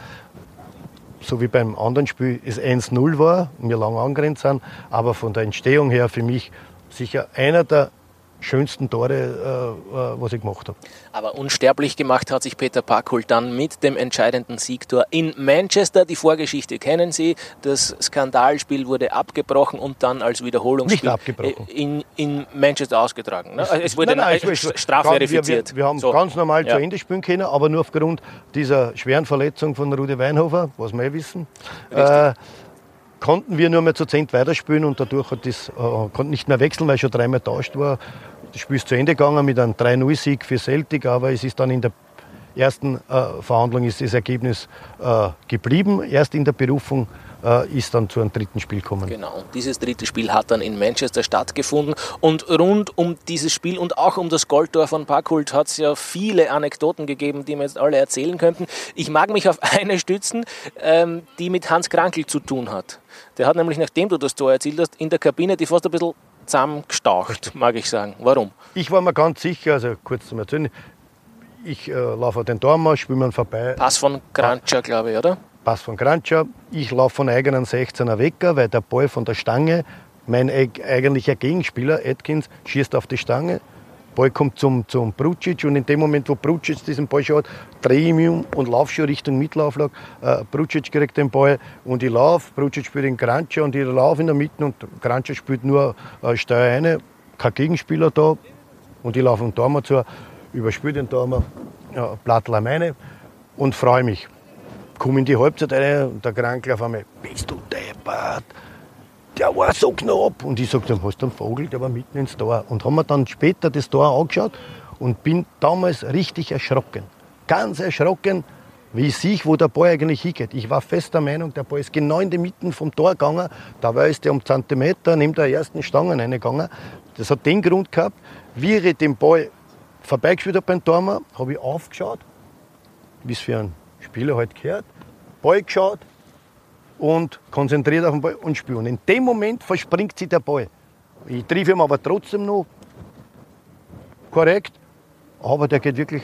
so wie beim anderen Spiel, es 1-0 war und wir lang angrenzt sind, aber von der Entstehung her für mich sicher einer der schönsten Tore, äh, äh, was ich gemacht habe. Aber unsterblich gemacht hat sich Peter Backholt dann mit dem entscheidenden Siegtor in Manchester. Die Vorgeschichte kennen Sie. Das Skandalspiel wurde abgebrochen und dann als Wiederholungsspiel in, in Manchester ausgetragen. Ne? Es wurde Nein, nein, strafverifiziert. Wir, wir, wir haben So. ganz normal Ja. zu Ende spielen können, aber nur aufgrund dieser schweren Verletzung von Rudi Weinhofer, was wir wissen, äh, konnten wir nur mehr zu Zehnt weiterspielen und dadurch hat das, äh, konnte nicht mehr wechseln, weil schon dreimal tauscht war. Das Spiel ist zu Ende gegangen mit einem 3-0-Sieg für Celtic, aber es ist dann in der ersten äh, Verhandlung ist das Ergebnis äh, geblieben. Erst in der Berufung äh, ist dann zu einem dritten Spiel gekommen. Genau, und dieses dritte Spiel hat dann in Manchester stattgefunden. Und rund um dieses Spiel und auch um das Goldtor von Parkholt hat es ja viele Anekdoten gegeben, die wir jetzt alle erzählen könnten. Ich mag mich auf eine stützen, ähm, die mit Hans Krankel zu tun hat. Der hat nämlich, nachdem du das Tor erzielt hast, in der Kabine die fast ein bisschen zusammengestaucht, mag ich sagen. Warum? Ich war mir ganz sicher, also kurz zum Erzählen, ich äh, laufe auf den Tormarsch, spiele mir vorbei, Pass von Grantscher, glaube ich, oder? Pass von Grantscher. Ich laufe von eigenen 16er weg, weil der Ball von der Stange Mein eigentlicher Gegenspieler, Atkins, schießt auf die Stange. Ball kommt zum, zum Brucic und in dem Moment, wo Brucic diesen Ball schaut, drehe ich mich um und laufe schon Richtung Mittelauflag. Äh, Brucic kriegt den Ball und ich laufe. Brucic spielt in Grancha und ich laufe in der Mitte und Grancha spielt nur äh, Steuer eine. Kein Gegenspieler da und ich laufe dem Tormer zu, überspiele den Tormer, ja, Plattler meine und freue mich. Komme in die Halbzeit rein und der Krankel auf einmal, bist du deppert? Der war so knapp. Und ich sagte, hast du einen Vogel, der war mitten ins Tor. Und haben wir dann später das Tor angeschaut und bin damals richtig erschrocken. Ganz erschrocken, wie ich sehe, wo der Ball eigentlich hingeht. Ich war fest der Meinung, der Ball ist genau in die Mitte vom Tor gegangen. Dabei ist der um Zentimeter neben der ersten Stange reingegangen. Das hat den Grund gehabt, wie ich den Ball vorbeigespielt habe beim Tormer, habe ich aufgeschaut, wie es für einen Spieler halt gehört, Ball geschaut, und konzentriert auf den Ball und. Und in dem Moment verspringt sich der Ball. Ich treffe ihn aber trotzdem noch korrekt, aber der geht wirklich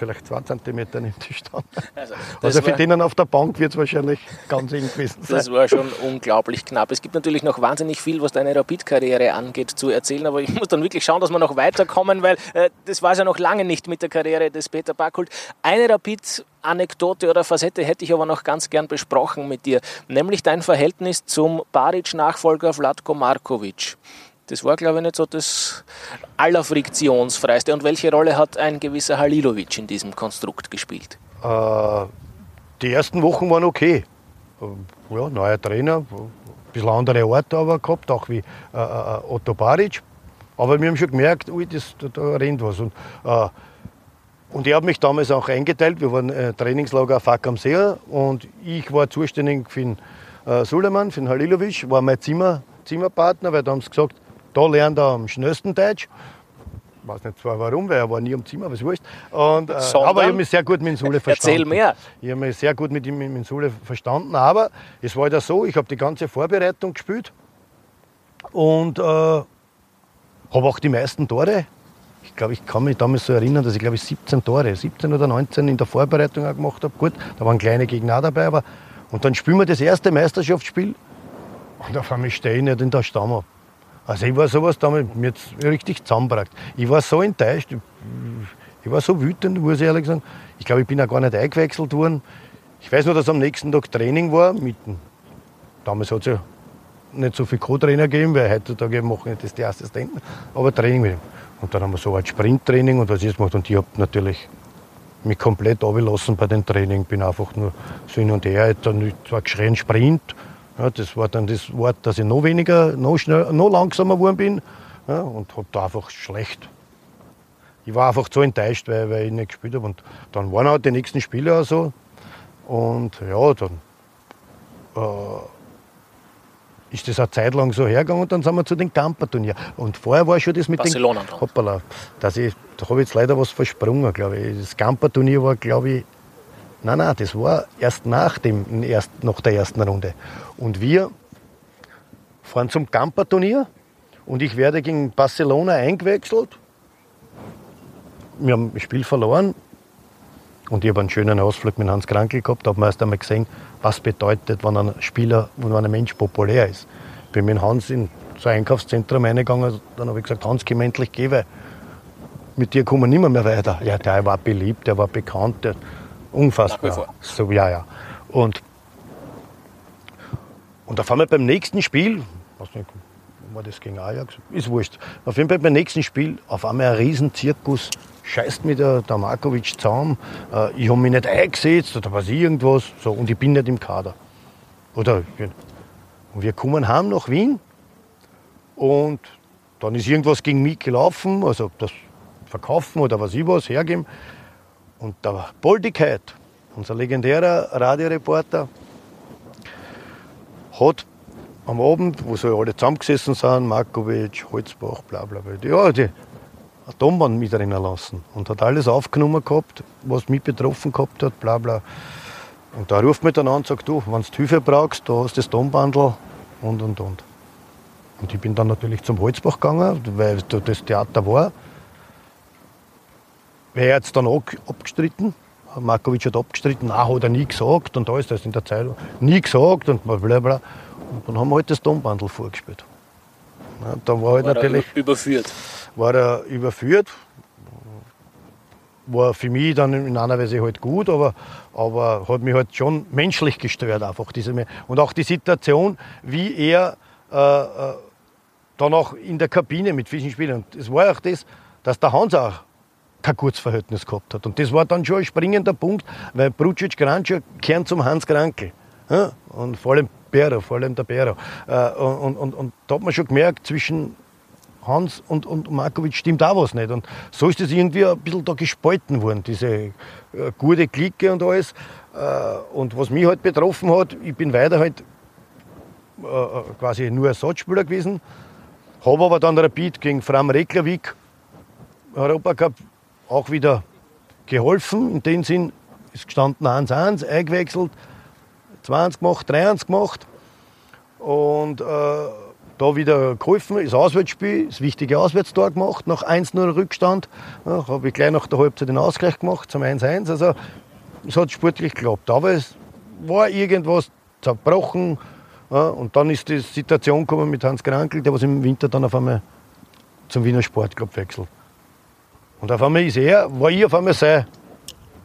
vielleicht zwei Zentimeter in die Stand. Also, also für denen auf der Bank wird es wahrscheinlich ganz eng gewesen sein. Das war schon unglaublich knapp. Es gibt natürlich noch wahnsinnig viel, was deine Rapid-Karriere angeht, zu erzählen, aber ich muss dann wirklich schauen, dass wir noch weiterkommen, weil äh, das war es ja noch lange nicht mit der Karriere des Peter Backhult. Eine Rapid Anekdote oder Facette hätte ich aber noch ganz gern besprochen mit dir, nämlich dein Verhältnis zum Baric-Nachfolger Vladko Markovic. Das war, glaube ich, nicht so das allerfriktionsfreiste. Und welche Rolle hat ein gewisser Halilovic in diesem Konstrukt gespielt? Äh, die ersten Wochen waren okay. Äh, ja, neuer Trainer, ein bisschen andere Orte aber gehabt, auch wie äh, äh, Otto Baric. Aber wir haben schon gemerkt, ui, das, da, da rennt was. Und, äh, und er hat mich damals auch eingeteilt. Wir waren äh, Trainingslager Fack am See und ich war zuständig für den äh, Suleiman, für den Halilovic, war mein Zimmer, Zimmerpartner, weil da haben sie gesagt, da lernt er am schnellsten Deutsch. Ich weiß nicht zwar warum, weil er war nie im Zimmer, aber es wurscht. Und, äh, aber ich habe mich sehr gut mit dem Sule verstanden. Erzähl mehr. Ich habe mich sehr gut mit ihm mit dem Sule verstanden. Aber es war ja so, ich habe die ganze Vorbereitung gespielt und äh, habe auch die meisten Tore. Ich glaube, ich kann mich damals so erinnern, dass ich glaube ich 17 Tore, 17 oder 19 in der Vorbereitung auch gemacht habe. Gut, da waren kleine Gegner dabei, aber und dann spielen wir das erste Meisterschaftsspiel und auf einmal stehe ich nicht in der Stamm also ich war sowas damals, mir jetzt richtig zusammengebracht. Ich war so enttäuscht, ich war so wütend, muss ich ehrlich sagen. Ich glaube, ich bin auch gar nicht eingewechselt worden. Ich weiß nur, dass am nächsten Tag Training war. Mit, damals hat es ja nicht so viele Co-Trainer gegeben, weil heutzutage machen das die Assistenten. Aber Training mit ihm. Und dann haben wir so ein Sprinttraining und was ich gemacht. Und ich habe natürlich mich komplett abgelassen bei dem Training. Bin einfach nur so hin und her. Dann zwar geschrien Sprint ja, das war dann das Wort, dass ich noch weniger, noch, schnell, noch langsamer geworden bin ja, und habe da einfach schlecht. Ich war einfach so enttäuscht, weil, weil ich nicht gespielt habe. Und dann waren halt die nächsten Spiele auch so. Und ja, dann äh, ist das eine Zeit lang so hergegangen und dann sind wir zu den Camper-Turnier. Und vorher war schon das mit Barcelona den Hoppala, dass ich, da habe ich jetzt leider was versprungen, glaube ich. Das Camper-Turnier war, glaube ich, Nein, nein, das war erst nach, dem, erst nach der ersten Runde. Und wir fahren zum Camper-Turnier und ich werde gegen Barcelona eingewechselt. Wir haben das Spiel verloren und ich habe einen schönen Ausflug mit Hans Krankel gehabt. Da habe ich erst einmal gesehen, was bedeutet, wenn ein Spieler, wenn ein Mensch populär ist. Ich bin mit Hans in so ein Einkaufszentrum reingegangen, dann habe ich gesagt, Hans, geh mir endlich gehen, weil mit dir kommen wir nicht mehr weiter. Ja, der war beliebt, der war bekannt. Der, Unfassbar. So, ja, ja. Und, und auf einmal beim nächsten Spiel, was nicht, war das gegen Ajax? Ist wurscht. Auf jeden Fall beim nächsten Spiel, auf einmal ein Riesenzirkus, scheißt mir der, der Markovic zusammen. Äh, ich habe mich nicht eingesetzt oder was irgendwas. So, und ich bin nicht im Kader. Oder, und wir kommen heim nach Wien und dann ist irgendwas gegen mich gelaufen, also das Verkaufen oder was ich was hergeben. Und der Boldigkeit, unser legendärer Radioreporter, hat am Abend, wo so alle zusammengesessen sind, Markovic, Holzbach, bla bla bla, ja, die Atombahn mit drinnen lassen und hat alles aufgenommen gehabt, was mich betroffen gehabt hat, bla bla. Und da ruft mich dann an und sagt, du, wenn du Hilfe brauchst, da hast du das Tonbandel und und und. Und ich bin dann natürlich zum Holzbach gegangen, weil das Theater war. Wer hat es dann auch abgestritten? Markovic hat abgestritten, nein, hat er nie gesagt und da ist das in der Zeitung. Nie gesagt und bla bla. Und dann haben wir halt das Tonbandel vorgespielt. Ja, da war halt War natürlich. er überführt. war er überführt. War für mich dann in einer Weise halt gut, aber, aber hat mich halt schon menschlich gestört einfach. Diese, und auch die Situation, wie er äh, äh, dann auch in der Kabine mit vielen Spielern. Und es war auch das, dass der Hans auch kein Kurzverhältnis gehabt hat. Und das war dann schon ein springender Punkt, weil Brucic Grancio gehören zum Hans Krankel. Ja? Und vor allem Bero, vor allem der Bero. Äh, und, und, und da hat man schon gemerkt, zwischen Hans und, und Markovic stimmt auch was nicht. Und so ist es irgendwie ein bisschen da gespalten worden, diese äh, gute Clique und alles. Äh, und was mich halt betroffen hat, ich bin weiter halt quasi nur Ersatzspieler gewesen, habe aber dann Rapid gegen Fram Reykjavik Europacup auch wieder geholfen. In dem Sinn ist gestanden 1-1, eingewechselt, 20 gemacht, 23 gemacht. Und äh, da wieder geholfen, das Auswärtsspiel, das wichtige Auswärtstor gemacht, nach 1-0 Rückstand. Ja, habe ich gleich nach der Halbzeit den Ausgleich gemacht zum 1-1. Also es hat sportlich geklappt. Aber es war irgendwas zerbrochen. Ja, und dann ist die Situation gekommen mit Hans Krankel, der was im Winter dann auf einmal zum Wiener Sportclub wechselt. Und auf einmal ist er, war ich auf einmal sein,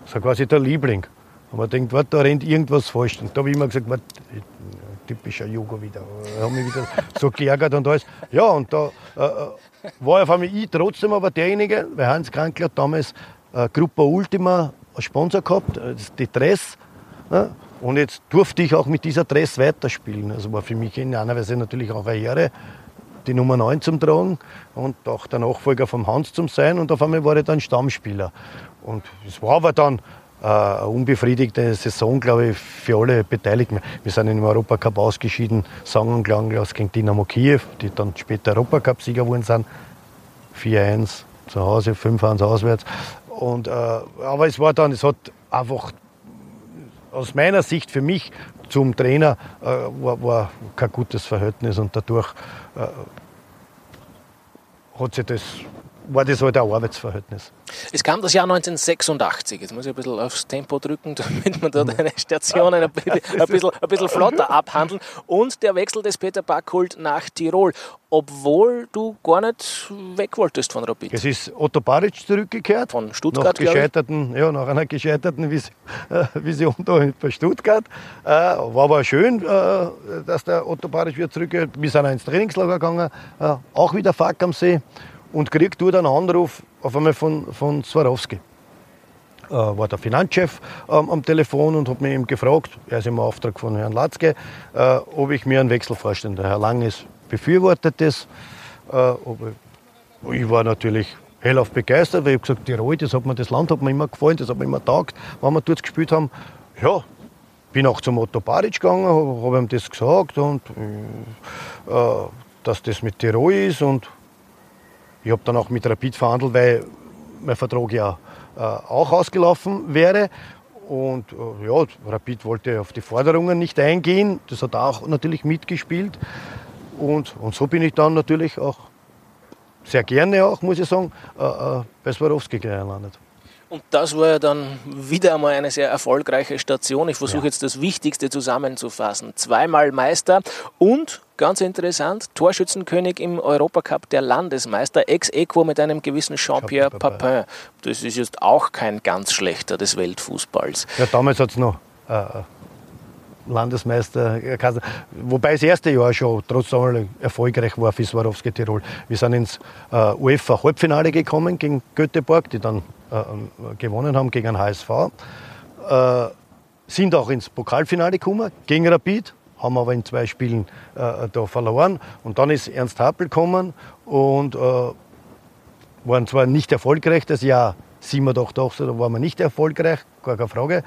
so quasi der Liebling. Und man denkt, warte, da rennt irgendwas falsch. Und da habe ich immer gesagt, warte, typischer Jugo wieder. Ich habe mich wieder so geärgert und alles. Ja, und da äh, war auf einmal ich trotzdem aber derjenige, weil Hans Krankl hat damals äh, Gruppa Ultima als Sponsor gehabt, äh, die Dress. Ja, und jetzt durfte ich auch mit dieser Dress weiterspielen. Also war für mich in einer Weise natürlich auch eine Ehre, die Nummer 9 zum Tragen und auch der Nachfolger vom Hans zum sein. Und auf einmal war ich dann Stammspieler. Und es war aber dann äh, eine unbefriedigte Saison, glaube ich, für alle Beteiligten. Wir sind im Europacup ausgeschieden, sang und klanglos gegen Dynamo Kiew, die dann später Europacup-Sieger geworden sind. 4-1 zu Hause, 5-1 auswärts. Und, äh, aber es war dann, es hat einfach aus meiner Sicht für mich zum Trainer äh, war, war, kein gutes Verhältnis und dadurch äh, hat sich das war das halt ein Arbeitsverhältnis. Es kam das Jahr 1986. Jetzt muss ich ein bisschen aufs Tempo drücken, damit wir da deine Stationen ein bisschen, ein bisschen, ein bisschen flotter abhandeln. Und der Wechsel des Peter Backholt nach Tirol, obwohl du gar nicht weg wolltest von Rapid. Es ist Otto Baric zurückgekehrt. Von Stuttgart, nach, gescheiterten, ja, nach einer gescheiterten Vis Vision da bei Stuttgart. Äh, war aber schön, äh, dass der Otto Baric wieder zurückkehrt. Wir sind auch ins Trainingslager gegangen, äh, auch wieder Fack am See und kriegt dort einen Anruf auf einmal von, von Swarovski. Äh, war der Finanzchef ähm, am Telefon und hat mich eben gefragt, er ist im Auftrag von Herrn Latzke, äh, ob ich mir einen Wechsel vorstelle. Der Herr Langes befürwortet das. Äh, ich, war natürlich hellauf begeistert, weil ich gesagt Tirol, das, hat mir, das Land hat mir immer gefallen, das hat mir immer taugt, wenn wir dort gespielt haben. Ja, bin auch zum Otto Baric gegangen, habe hab ihm das gesagt und äh, dass das mit Tirol ist und ich habe dann auch mit Rapid verhandelt, weil mein Vertrag ja äh, auch ausgelaufen wäre. Und äh, ja, Rapid wollte auf die Forderungen nicht eingehen. Das hat auch natürlich mitgespielt. Und, und so bin ich dann natürlich auch sehr gerne auch, muss ich sagen, äh, äh bei Swarovski gelandet. Und das war ja dann wieder einmal eine sehr erfolgreiche Station. Ich versuche ja. jetzt das Wichtigste zusammenzufassen. Zweimal Meister und, ganz interessant, Torschützenkönig im Europacup der Landesmeister, ex equo mit einem gewissen Jean-Pierre Papin. Das ist jetzt auch kein ganz schlechter des Weltfußballs. Ja, damals hat es noch äh, Landesmeister, wobei das erste Jahr schon trotz allem erfolgreich war für Swarovski Tirol. Wir sind ins äh, UEFA-Halbfinale gekommen gegen Göteborg, die dann äh, gewonnen haben gegen den HSV. Äh, sind auch ins Pokalfinale gekommen gegen Rapid, haben aber in zwei Spielen äh, da verloren. Und dann ist Ernst Happel gekommen und äh, waren zwar nicht erfolgreich das Jahr 87, da waren wir nicht erfolgreich, gar keine Frage.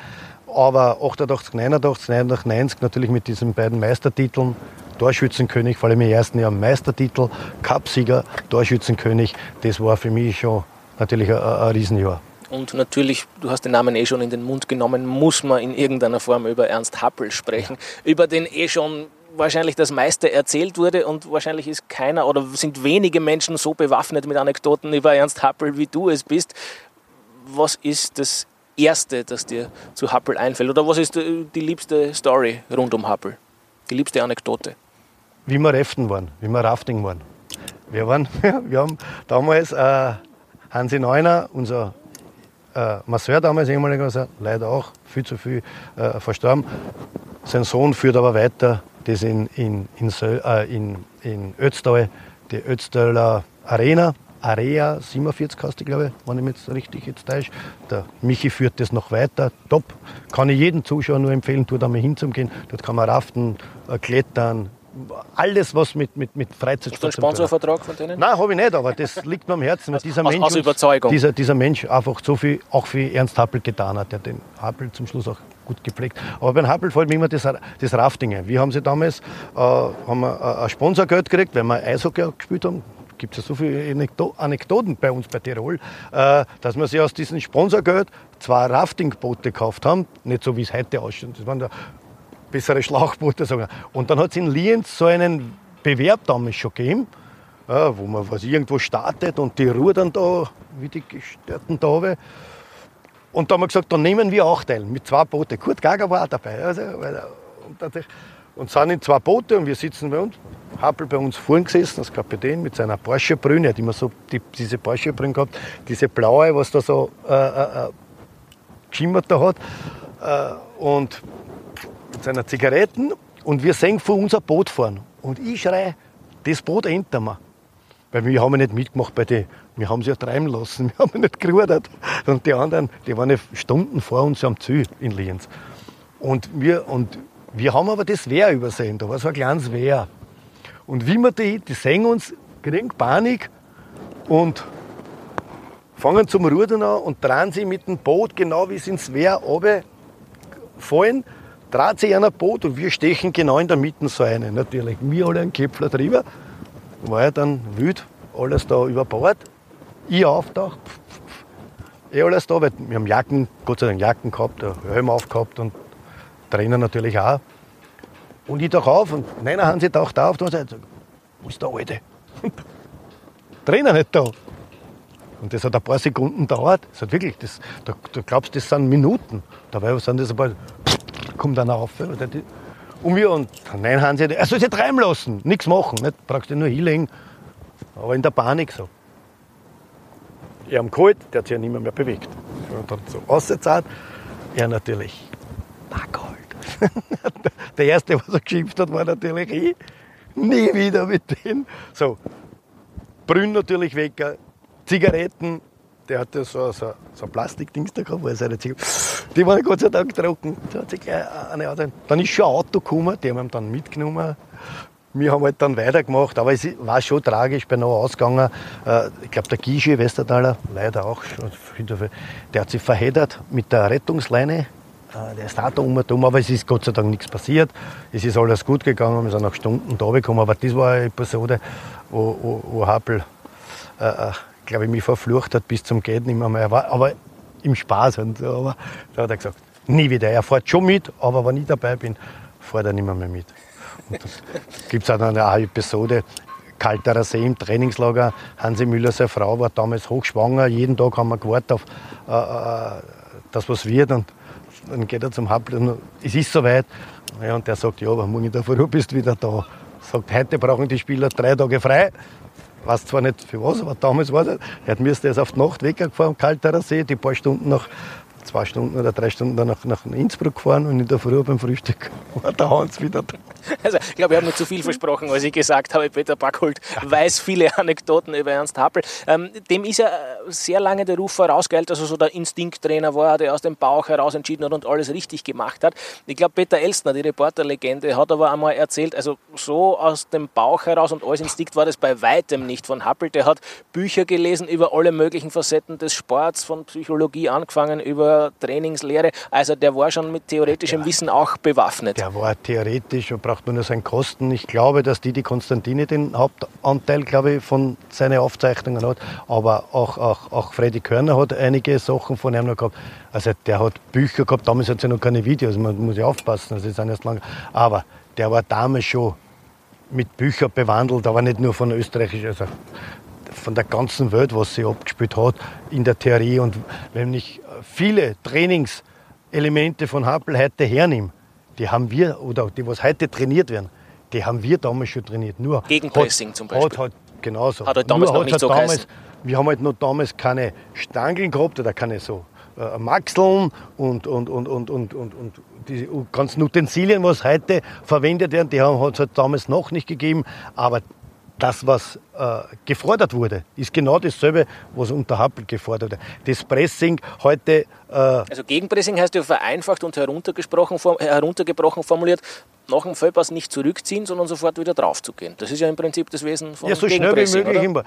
Aber 88, 89, 89, 90 natürlich mit diesen beiden Meistertiteln. Torschützenkönig, vor allem im ersten Jahr Meistertitel, Cupsieger, Torschützenkönig, das war für mich schon natürlich ein, ein Riesenjahr. Und natürlich, du hast den Namen eh schon in den Mund genommen, muss man in irgendeiner Form über Ernst Happel sprechen, ja. über den eh schon wahrscheinlich das meiste erzählt wurde und wahrscheinlich ist keiner oder sind wenige Menschen so bewaffnet mit Anekdoten über Ernst Happel, wie du es bist. Was ist das Erste, das dir zu Happel einfällt? Oder was ist die liebste Story rund um Happel? Die liebste Anekdote? wie wir Räften waren, wie wir Rafting waren. Wir, waren, wir haben damals äh, Hansi Neuner, unser äh, Masseur damals, ehemaliger Masseur, leider auch viel zu viel äh, verstorben. Sein Sohn führt aber weiter das in, in, in, äh, in, in Ötztal, die Ötztaler Arena. Area 47 hast du, glaube ich, wenn ich mich jetzt richtig jetzt täusche. Der Michi führt das noch weiter. Top. Kann ich jedem Zuschauer nur empfehlen, dort einmal hinzugehen. Dort kann man raften, äh, klettern, alles, was mit, mit, mit Freizeitsport Hast du einen Sponsorvertrag von denen? Nein, habe ich nicht, aber das liegt mir am Herzen. Weil dieser, aus, Mensch, aus Überzeugung. Dieser, dieser Mensch einfach so viel auch für Ernst Happel getan hat, der den Happel zum Schluss auch gut gepflegt. Aber beim Happel fällt mir immer das, das Rafting Wir haben sie damals äh, haben wir äh, ein Sponsorgeld gekriegt, weil wir Eishockey gespielt haben gibt es ja so viele Anekdoten bei uns bei Tirol, äh, dass wir sich aus diesem Sponsorgeld zwei Raftingboote gekauft haben, nicht so wie es heute ausschaut. Das waren da bessere Schlauchboote. Sagen. Und dann hat es in Lienz so einen Bewerb damals schon gegeben, ja, wo man was irgendwo startet und die rudern da, wie die Gestörten da habe. Und da haben wir gesagt, dann nehmen wir auch teil mit zwei Booten. Kurt Gager war auch dabei. Also, und, und sind in zwei Boote und wir sitzen bei uns. Happel bei uns vorn gesessen als Kapitän mit seiner Porsche-Brüne. Hat immer so die, diese Porsche-Brüne gehabt, diese blaue, was da so äh, äh, äh geschimmert da hat. Äh, und mit seiner Zigaretten und wir sehen vor unser Boot fahren. Und ich schreie, das Boot entern wir. Weil wir haben nicht mitgemacht bei den, wir haben sie ja treiben lassen, wir haben nicht gerudert. Und die anderen, die waren ja Stunden vor uns am Ziel in Lienz. Und wir, und wir haben aber das Wehr übersehen, da war so ein kleines Wehr. Und wie wir die, die sehen uns, kriegen Panik und fangen zum Rudern an und drehen sie mit dem Boot, genau wie sie ins Wehr fallen dreht sich einer Boot und wir stechen genau in der Mitte so eine. Natürlich, wir alle einen Kepler drüber. War ja dann wild, alles da über Bord. Ich auftaucht, eh alles da, weil wir haben Jacken, Gott sei Dank Jacken gehabt, Helm aufgehabt und Trainer natürlich auch. Und ich tauch auf und nein, haben sie taucht auf und sagt, wo ist der Alte? Trainer nicht da. Und das hat ein paar Sekunden gedauert. Das hat wirklich, das, du, du glaubst, das sind Minuten. Dabei sind das ein paar kommt dann auf. Und wir, und nein, haben sie, er soll sich treiben lassen, nichts machen, nicht? brauchst du nur hinlegen. Aber in der Panik so. Ich habe geholt, der hat sich ja nicht mehr, bewegt. Und dann so ausgezahlt. Er natürlich, Backhold. der erste, was er geschimpft hat, war natürlich ich. Nie wieder mit denen. So, Brünn natürlich weg, Zigaretten, der hatte so, so, so ein Plastikdings da gehabt, wo er seine Zigaretten die waren Gott sei Dank trocken. Da hat sich eine Auto. Dann ist schon ein Auto gekommen, die haben ihn dann mitgenommen. Wir haben halt dann weitergemacht, aber es war schon tragisch, bin noch ausgegangen. Äh, ich glaube, der Gische Westertaler, leider auch der hat sich verheddert mit der Rettungsleine. Äh, der ist auch da umgekommen, aber es ist Gott sei Dank nichts passiert. Es ist alles gut gegangen, wir sind nach Stunden da gekommen. Aber das war eine Episode, wo, wo, wo Happel, äh, äh glaube ich, mich verflucht hat bis zum Geht nicht mehr. Aber im Spaß. Und, aber da hat er gesagt, nie wieder. Er fährt schon mit, aber wenn ich dabei bin, fährt er nicht mehr, mehr mit. Und dann gibt es auch eine Episode, Kalterer See im Trainingslager. Hansi Müller, seine Frau, war damals hochschwanger. Jeden Tag haben wir gewartet auf äh, äh das, was wird. Und dann geht er zum Hauptplatz und es ist soweit. Ja, und der sagt, ja, aber morgen in der Früh bist du wieder da. Sagt, heute brauchen die Spieler drei Tage frei weiß zwar nicht für was, aber damals war es, er hat müsste erst auf die Nacht weggefahren, Kalterer See, die paar Stunden nach, zwei Stunden oder drei Stunden nach, nach Innsbruck gefahren und in der Früh beim Frühstück war der Hans wieder da. Also, ich glaube, ich habe mir zu viel versprochen, als ich gesagt habe, Peter Backholt weiß viele Anekdoten über Ernst Happel. Ähm, dem ist ja sehr lange der Ruf vorausgeeilt, dass er so der Instinkttrainer war, der aus dem Bauch heraus entschieden hat und alles richtig gemacht hat. Ich glaube, Peter Elstner, die Reporterlegende, hat aber einmal erzählt, also so aus dem Bauch heraus und alles Instinkt war das bei weitem nicht von Happel. Der hat Bücher gelesen über alle möglichen Facetten des Sports, von Psychologie angefangen über Trainingslehre. Also der war schon mit theoretischem Wissen auch bewaffnet. Der war theoretisch und braucht man nur seinen Kosten. Ich glaube, dass die, Konstantine den Hauptanteil, glaube ich, von seinen Aufzeichnungen hat. Aber auch, auch, auch Freddy Körner hat einige Sachen von ihm noch gehabt. Also der hat Bücher gehabt, damals hat ja noch keine Videos, man muss ja aufpassen, das ist erst lang. Aber der war damals schon mit Büchern bewandelt, aber nicht nur von österreichisch, also von der ganzen Welt, was sie abgespielt hat in der Theorie. Und wenn ich viele Trainingselemente von Happel heute hernehme, die haben wir, oder die was heute trainiert werden, die haben wir damals schon trainiert. Nur Gegenpressing hat, zum Beispiel. Hat halt, genauso. Hat halt damals Nur noch nicht halt so damals. Wir haben halt noch damals keine Stangeln gehabt oder keine so äh, Maxeln und, und, und, und, und, und, und die ganzen Utensilien, was heute verwendet werden, die hat es halt damals noch nicht gegeben. Aber das, was äh, gefordert wurde, ist genau dasselbe, was unter Happel gefordert wurde. Das Pressing heute. Äh, Also Gegenpressing heißt ja vereinfacht und heruntergesprochen, heruntergebrochen formuliert, nach dem Fehlpass nicht zurückziehen, sondern sofort wieder draufzugehen. Das ist ja im Prinzip das Wesen von ja, so schnell wie möglich. oder? Im, äh,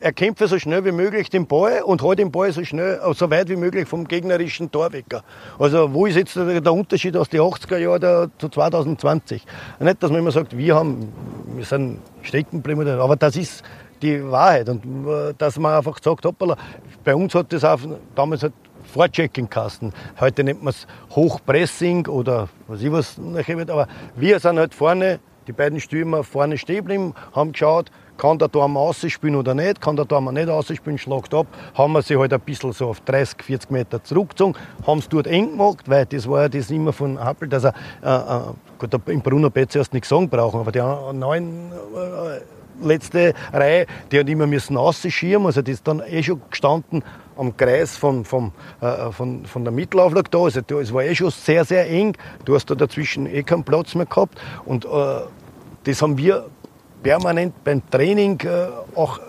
er kämpfe so schnell wie möglich den Ball und holt den Ball so schnell, äh, so weit wie möglich vom gegnerischen Torwecker. Also wo ist jetzt der, Unterschied aus den 80er Jahren zu 2020? Nicht, dass man immer sagt, wir haben, wir sind stecken geblieben, aber das ist die Wahrheit. Und äh, dass man einfach sagt, hoppala, bei uns hat das auch damals halt Vorchecking-Kasten. Heute nennt man es Hochpressing oder was ich was. Aber wir sind halt vorne, die beiden Stürmer vorne stehen geblieben, haben geschaut, kann der Tormann ausspielen oder nicht, kann der Tormann nicht ausspielen, schlagt ab. Haben wir sie halt ein bisschen so auf 30, 40 Meter zurückgezogen, haben es dort eng gemacht, weil das war ja das immer von Happel, dass er, äh, äh, gut, im Bruno Betz erst nichts sagen brauchen, aber der neun, äh, letzte Reihe, die hat immer müssen ausschieben, also die ist dann eh schon gestanden am Kreis von, vom, äh, von, von der Mittelauflage da. Also es war eh schon sehr, sehr eng. Du hast da dazwischen eh keinen Platz mehr gehabt. Und äh, das haben wir permanent beim Training äh, auch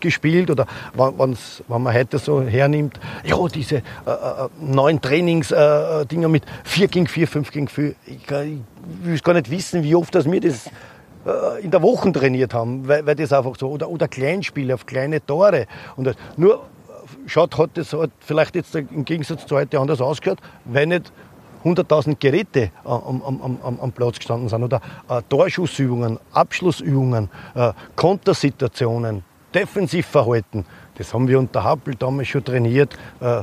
gespielt oder wenn, man heute so hernimmt, ja, diese äh, äh, neuen Trainingsdinger äh, Dinger mit 4 gegen 4, 5 gegen 4. Ich, kann- ich will gar nicht wissen, wie oft dass wir das äh, in der Woche trainiert haben, weil, weil das einfach so, oder, oder Kleinspiele auf kleine Tore. Und das, nur äh, schaut, hat das hat vielleicht jetzt im Gegensatz zu heute anders ausgeschaut, weil nicht 100.000 Geräte äh, am, am, am- am, Platz gestanden sind oder äh, Torschussübungen, Abschlussübungen, äh, Kontersituationen, Defensivverhalten. Das haben wir unter Happel damals schon trainiert äh,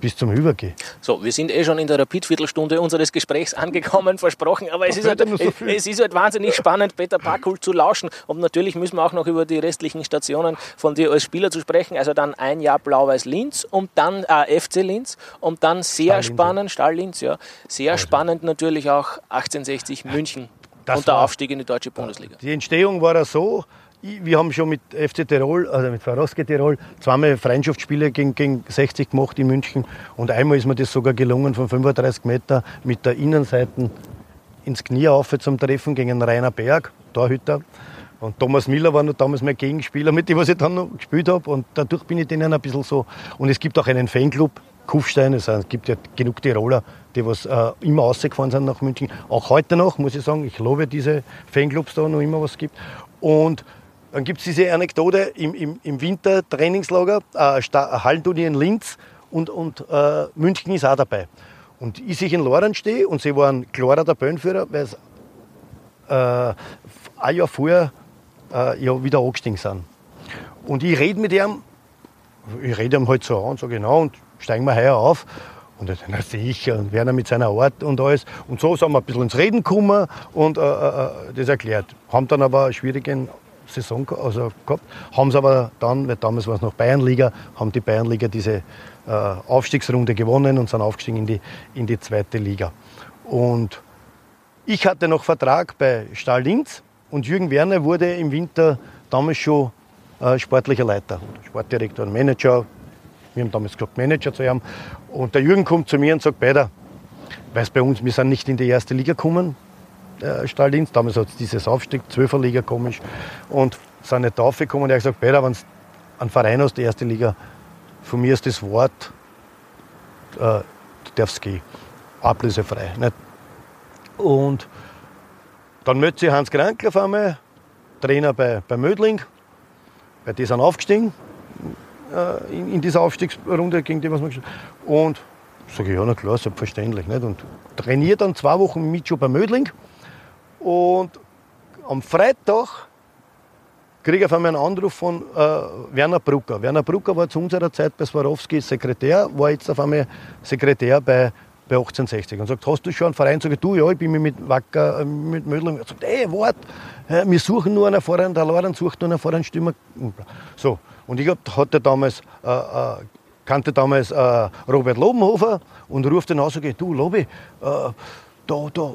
bis zum Übergehen. So, wir sind eh schon in der Rapid-Viertelstunde unseres Gesprächs angekommen, versprochen, aber es Da ist, halt, so es ist halt wahnsinnig spannend, Peter Packhult zu lauschen. Und natürlich müssen wir auch noch über die restlichen Stationen von dir als Spieler zu sprechen. Also dann ein Jahr Blau-Weiß Linz und dann äh, FC Linz und dann sehr Stahl spannend, Stahl Linz, ja. Sehr spannend natürlich auch 1860 München Das und der Aufstieg in die Deutsche Bundesliga. Die Entstehung war ja so, wir haben schon mit FC Tirol, also mit Faroske Tirol, zweimal Freundschaftsspiele gegen, gegen 60 gemacht in München. Und einmal ist mir das sogar gelungen, von 35 Meter mit der Innenseite ins Knie auf zum Treffen gegen Rainer Berg, Torhüter. Und Thomas Miller war noch damals mein Gegenspieler, mit dem was ich dann noch gespielt habe. Und dadurch bin ich denen ein bisschen so. Und es gibt auch einen Fanclub, Kufstein. Es gibt ja genug Tiroler, die was äh, immer rausgefahren sind nach München. Auch heute noch, muss ich sagen. Ich lobe diese Fanclubs da noch immer was es gibt. Und dann gibt es diese Anekdote im, im, im Winter Trainingslager, äh, Sta- Hallenturnier in Linz und, und äh, München ist auch dabei. Und ich sich in Loren stehe und sie waren klarer der Böhnführer, weil sie äh, ein Jahr vorher äh, ja wieder angestiegen sind. Und ich rede mit ihm, ich rede ihm halt so an, so genau, und steigen wir heuer auf. Und sagt, na sicher, und Werner mit seiner Art und alles. Und so sind wir ein bisschen ins Reden gekommen und äh, äh, das erklärt. Haben dann aber eine schwierige Saison also gehabt, haben es aber dann, weil damals war es noch Bayernliga, haben die Bayernliga diese äh, Aufstiegsrunde gewonnen und sind aufgestiegen in die, in die zweite Liga. Und ich hatte noch Vertrag bei Stahl Linz und Jürgen Werner wurde im Winter damals schon äh, sportlicher Leiter, Sportdirektor und Manager. Wir haben damals gesagt, Manager zu haben. Und der Jürgen kommt zu mir und sagt, Peter, weil bei uns, wir sind nicht in die erste Liga gekommen, äh. Damals hat es dieses Aufstieg, Zwölferliga komisch, und sind nicht aufgekommen. Und er hat gesagt, Peter, wenn du einen Verein aus der ersten Liga, von mir ist das Wort, äh, du darfst gehen. Ablösefrei. Nicht? Und dann meldet sich Hans Krankl auf einmal, Trainer bei, bei Mödling, bei die sind aufgestiegen äh, in, in dieser Aufstiegsrunde, gegen die was wir gespielt. Und sage ich, ja, na klar, selbstverständlich. Nicht? Und trainiere dann zwei Wochen mit schon bei Mödling. Und am Freitag kriege ich auf einmal einen Anruf von äh, Werner Brucker. Werner Brucker war zu unserer Zeit bei Swarovski Sekretär, war jetzt auf einmal Sekretär bei, bei 1860 und sagt, hast du schon einen Verein? Sag ich, du, ja, ich bin mit Wacker, äh, mit Mödling. Er sagt, ey, wart, äh, wir suchen nur einen Vorhand, der Loren sucht nur einen Vorhandstürmer. So, und ich hatte damals, äh, äh, kannte damals äh, Robert Lobenhofer und ruft den aus und sagt, du, Lobi, da, da,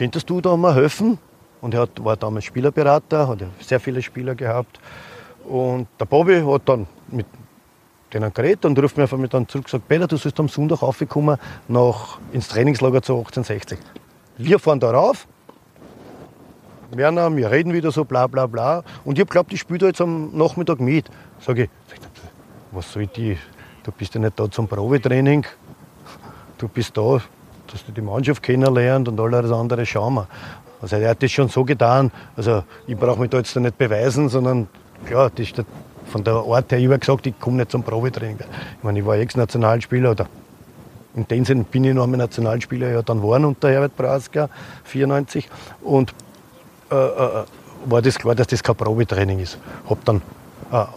könntest du da mal helfen? und er hat, war damals Spielerberater, hat sehr viele Spieler gehabt. Und der Bobby hat dann mit denen geredet und ruft mir einfach mit dann zurück und sagt, Peter, du sollst am Sonntag raufkommen nach, ins Trainingslager zu 1860. Wir fahren da rauf, Werner, wir reden wieder so bla bla bla. Und ich ich spiele da jetzt am Nachmittag mit. Sag ich, was soll die? Du bist ja nicht da zum Probetraining. Du bist da, dass du die Mannschaft kennenlernst und alles andere schauen wir. Also er hat das schon so getan. Also ich brauche mich da jetzt nicht beweisen, sondern klar, das ist von der Art her immer gesagt, ich komme nicht zum Probetraining. Ich meine, ich war Ex-Nationalspieler oder in dem Sinne bin ich noch einmal Nationalspieler ja dann geworden unter Herbert Brauska, 94. Und äh, äh, war das klar, dass das kein Probetraining ist. Habe dann äh,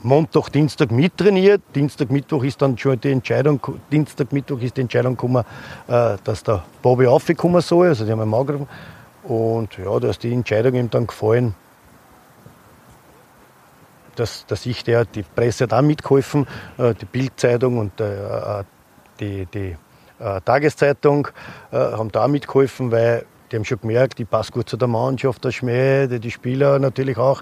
Montag, Dienstag mittrainiert. Dienstag, Mittwoch ist dann schon die Entscheidung, Dienstag, Mittwoch ist die Entscheidung gekommen, äh, dass der Bobby aufkommen soll. Also die haben einen angerufen. Und ja, da ist die Entscheidung ihm dann gefallen, dass, dass ich der, die Presse hat auch mitgeholfen, äh, die Bildzeitung und äh, die, die Tageszeitung haben da auch mitgeholfen, weil die haben schon gemerkt, ich passe gut zu der Mannschaft, der Schmäh, die Spieler natürlich auch,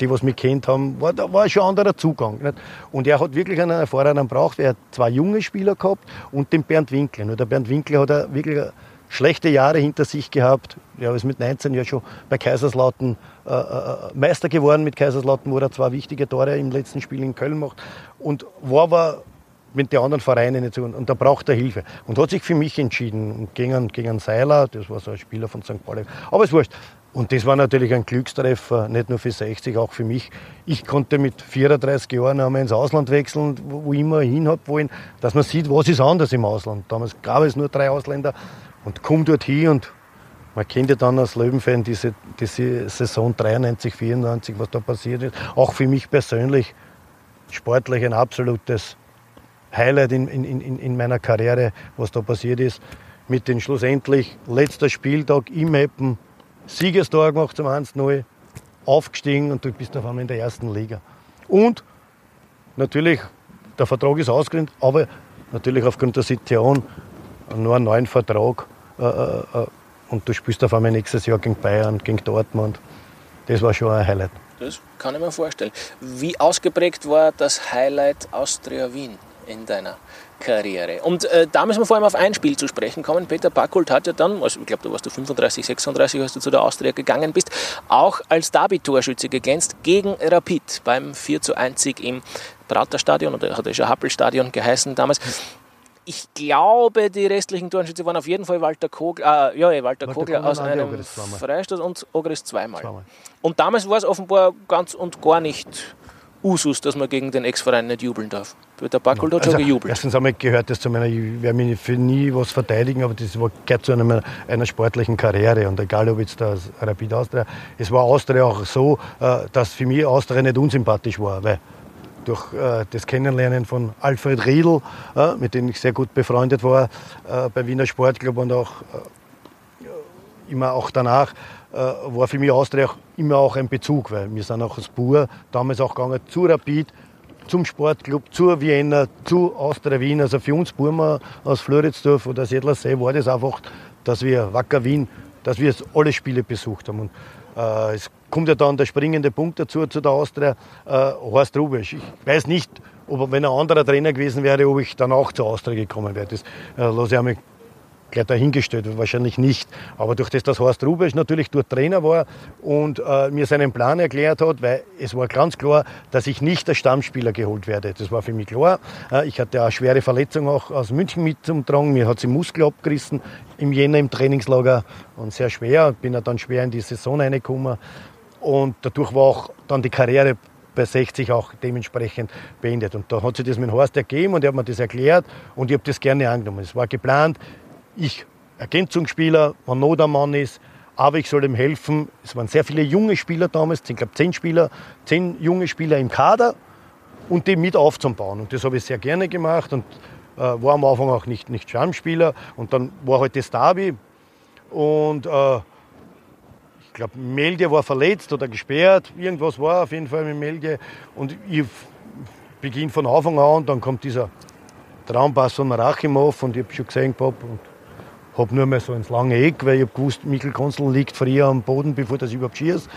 die, was mich kennt haben, war, da war schon ein anderer Zugang. Nicht? Und er hat wirklich einen erfahrenen braucht. Er hat zwei junge Spieler gehabt und den Bernd Winkler. Nur der Bernd Winkler hat wirklich schlechte Jahre hinter sich gehabt. Er ist mit 19 ja schon bei Kaiserslautern äh, äh, Meister geworden mit Kaiserslautern, wo er zwei wichtige Tore im letzten Spiel in Köln macht. Und war aber mit den anderen Vereinen nicht so. Und da braucht er Hilfe. Und hat sich für mich entschieden. gegen, gegen Seiler, das war so ein Spieler von St. Pauli. Aber es wurscht. Und das war natürlich ein Glückstreffer, nicht nur für 60, auch für mich. Ich konnte mit 34 Jahren einmal ins Ausland wechseln, wo ich immer hin habe wollen, dass man sieht, was ist anders im Ausland. Damals gab es nur drei Ausländer und komme dort hin und man kennt ja dann als Löwenfan diese, diese Saison 93, 94, was da passiert ist. Auch für mich persönlich sportlich ein absolutes Highlight in, in, in, in meiner Karriere, was da passiert ist. Mit dem schlussendlich letzter Spieltag im Meppen, Siegestor gemacht zum 1-0, aufgestiegen und du bist auf einmal in der ersten Liga. Und natürlich, der Vertrag ist ausgegründet, aber natürlich aufgrund der Situation nur einen neuen Vertrag. Äh, äh, äh, und du spielst auf einmal nächstes Jahr gegen Bayern, gegen Dortmund. Das war schon ein Highlight. Das kann ich mir vorstellen. Wie ausgeprägt war das Highlight Austria Wien? in deiner Karriere. Und äh, da müssen wir vor allem auf ein Spiel zu sprechen kommen. Peter Backult hat ja dann, also ich glaube, da warst du 35, 36, als du zu der Austria gegangen bist, auch als Derby-Torschütze geglänzt gegen Rapid beim 4 zu 1 Sieg im Praterstadion oder hat er schon Happelstadion geheißen damals. Ich glaube, die restlichen Torschütze waren auf jeden Fall Walter Kogler, äh, ja, Walter, Walter Kogler aus einem Freistoß und Ogris zweimal. zweimal. Und damals war es offenbar ganz und gar nicht Usus, dass man gegen den Ex-Verein nicht jubeln darf. Der Backel hat also, schon gejubelt. Erstens einmal gehört das zu meiner, ich werde mich für nie was verteidigen, aber das gehört zu einer, einer sportlichen Karriere. Und egal, ob jetzt das Rapid Austria, es war Austria auch so, äh, dass für mich Austria nicht unsympathisch war, weil durch äh, das Kennenlernen von Alfred Riedl, äh, mit dem ich sehr gut befreundet war, beim Wiener Sportclub und auch immer auch danach, war für mich Austria auch immer auch ein Bezug, weil wir sind auch als Bur damals auch gegangen zu Rapid, zum Sportclub, zur Vienna, zu Austria Wien. Also für uns Burma aus Floridsdorf oder Sedlersee war das einfach, dass wir Wacker Wien, dass wir alle Spiele besucht haben. Und äh, es kommt ja dann der springende Punkt dazu zu der Austria, äh, Horst Rubisch. Ich weiß nicht, ob wenn ein anderer Trainer gewesen wäre, ob ich dann auch zur Austria gekommen wäre. Das äh, lasse ich einmal gleich dahingestellt, wahrscheinlich nicht. Aber durch das, dass Horst Rubesch natürlich dort Trainer war und äh, mir seinen Plan erklärt hat, weil es war ganz klar, dass ich nicht als Stammspieler geholt werde. Das war für mich klar. Äh, ich hatte eine schwere Verletzung auch aus München mit zum Tragen. Mir hat sie Muskel abgerissen im Jänner im Trainingslager und sehr schwer. Bin dann schwer in die Saison reingekommen und dadurch war auch dann die Karriere bei 60 auch dementsprechend beendet. Und da hat sich das mit Horst ergeben und er hat mir das erklärt und ich habe das gerne angenommen. Es war geplant, ich Ergänzungsspieler, wenn Not am Mann ist, aber ich soll ihm helfen. Es waren sehr viele junge Spieler damals, ich glaube zehn Spieler, zehn junge Spieler im Kader und die mit aufzubauen. Und das habe ich sehr gerne gemacht und äh, war am Anfang auch nicht, nicht Stammspieler. Und dann war halt das Derby und äh, ich glaube, Melge war verletzt oder gesperrt. Irgendwas war auf jeden Fall mit Melge. Und ich beginne von Anfang an und dann kommt dieser Traumpass von Rachimov und ich habe schon gesehen, Bob, und habe nur mal so ins lange Eck, weil ich habe gewusst, Michael Konzel liegt früher am Boden, bevor das überhaupt schießt.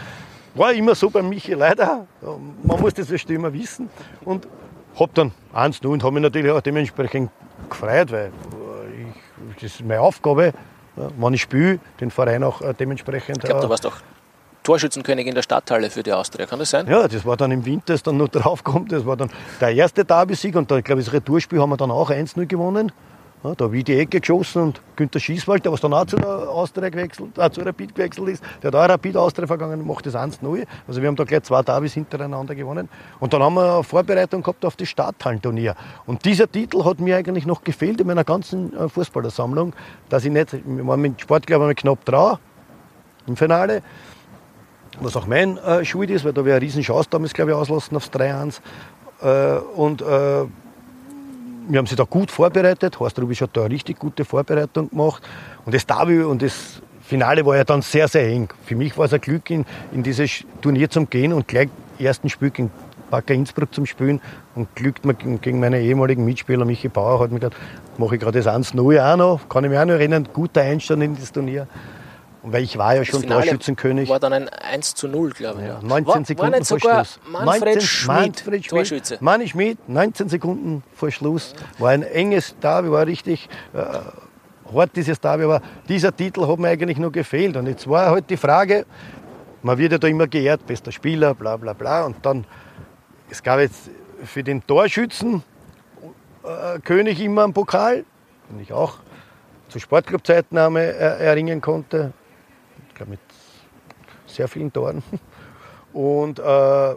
War immer so bei Michi leider. Man muss das erst immer wissen. Und habe dann 1-0 und habe mich natürlich auch dementsprechend gefreut, weil ich, das ist meine Aufgabe, wenn ich spiele, den Verein auch äh, dementsprechend. Ich glaube, du warst doch Torschützenkönig in der Stadthalle für die Austria, kann das sein? Ja, das war dann im Winter, als dann noch draufkommt. Das war dann der erste Derby-Sieg und da, ich glaube, das Retourspiel haben wir dann auch 1-0 gewonnen. Ja, da habe ich die Ecke geschossen und Günter Schießwald, der was dann auch zu der Austria gewechselt, äh, zu Rapid gewechselt ist, der hat auch Rapid Austria vergangen, macht das 1-0. Also wir haben da gleich zwei Derbys hintereinander gewonnen. Und dann haben wir eine Vorbereitung gehabt auf das Stadthallenturnier. Und dieser Titel hat mir eigentlich noch gefehlt in meiner ganzen äh, Fußballersammlung, dass ich nicht, wir waren mit Sport, glaube ich, knapp dran im Finale. Was auch mein äh, Schuld ist, weil da wäre eine riesen Chance damals, glaube ich, auslassen aufs 3-1. Äh, und äh, wir haben sie da gut vorbereitet. Horst Rubisch hat da eine richtig gute Vorbereitung gemacht. Und das Derby und das Finale war ja dann sehr, sehr eng. Für mich war es ein Glück, in, in dieses Turnier zu gehen und gleich ersten Spiel gegen Backer Innsbruck zum Spielen. Und glückt mir gegen meine ehemaligen Mitspieler, Michi Bauer, hat mir gesagt, mache ich gerade das 1-0 auch noch. Kann ich mich auch noch erinnern, guter Einstand in das Turnier. Und weil ich war ja schon Torschützenkönig. War dann ein 1 zu 0, glaube ich. Ja, 19 war, Sekunden war vor Schluss. Manfred 19, Schmid, Manfred Torschütze. Manni Schmid, 19 Sekunden vor Schluss. War ein enges Derby, war richtig äh, hart dieses Derby, aber dieser Titel hat mir eigentlich nur gefehlt. Und jetzt war halt die Frage, man wird ja da immer geehrt, bester Spieler, bla bla bla. Und dann, es gab jetzt für den Torschützen äh, König immer einen Pokal, den ich auch zu Sportclubzeiten äh, erringen konnte glaube mit sehr vielen Toren. Und äh,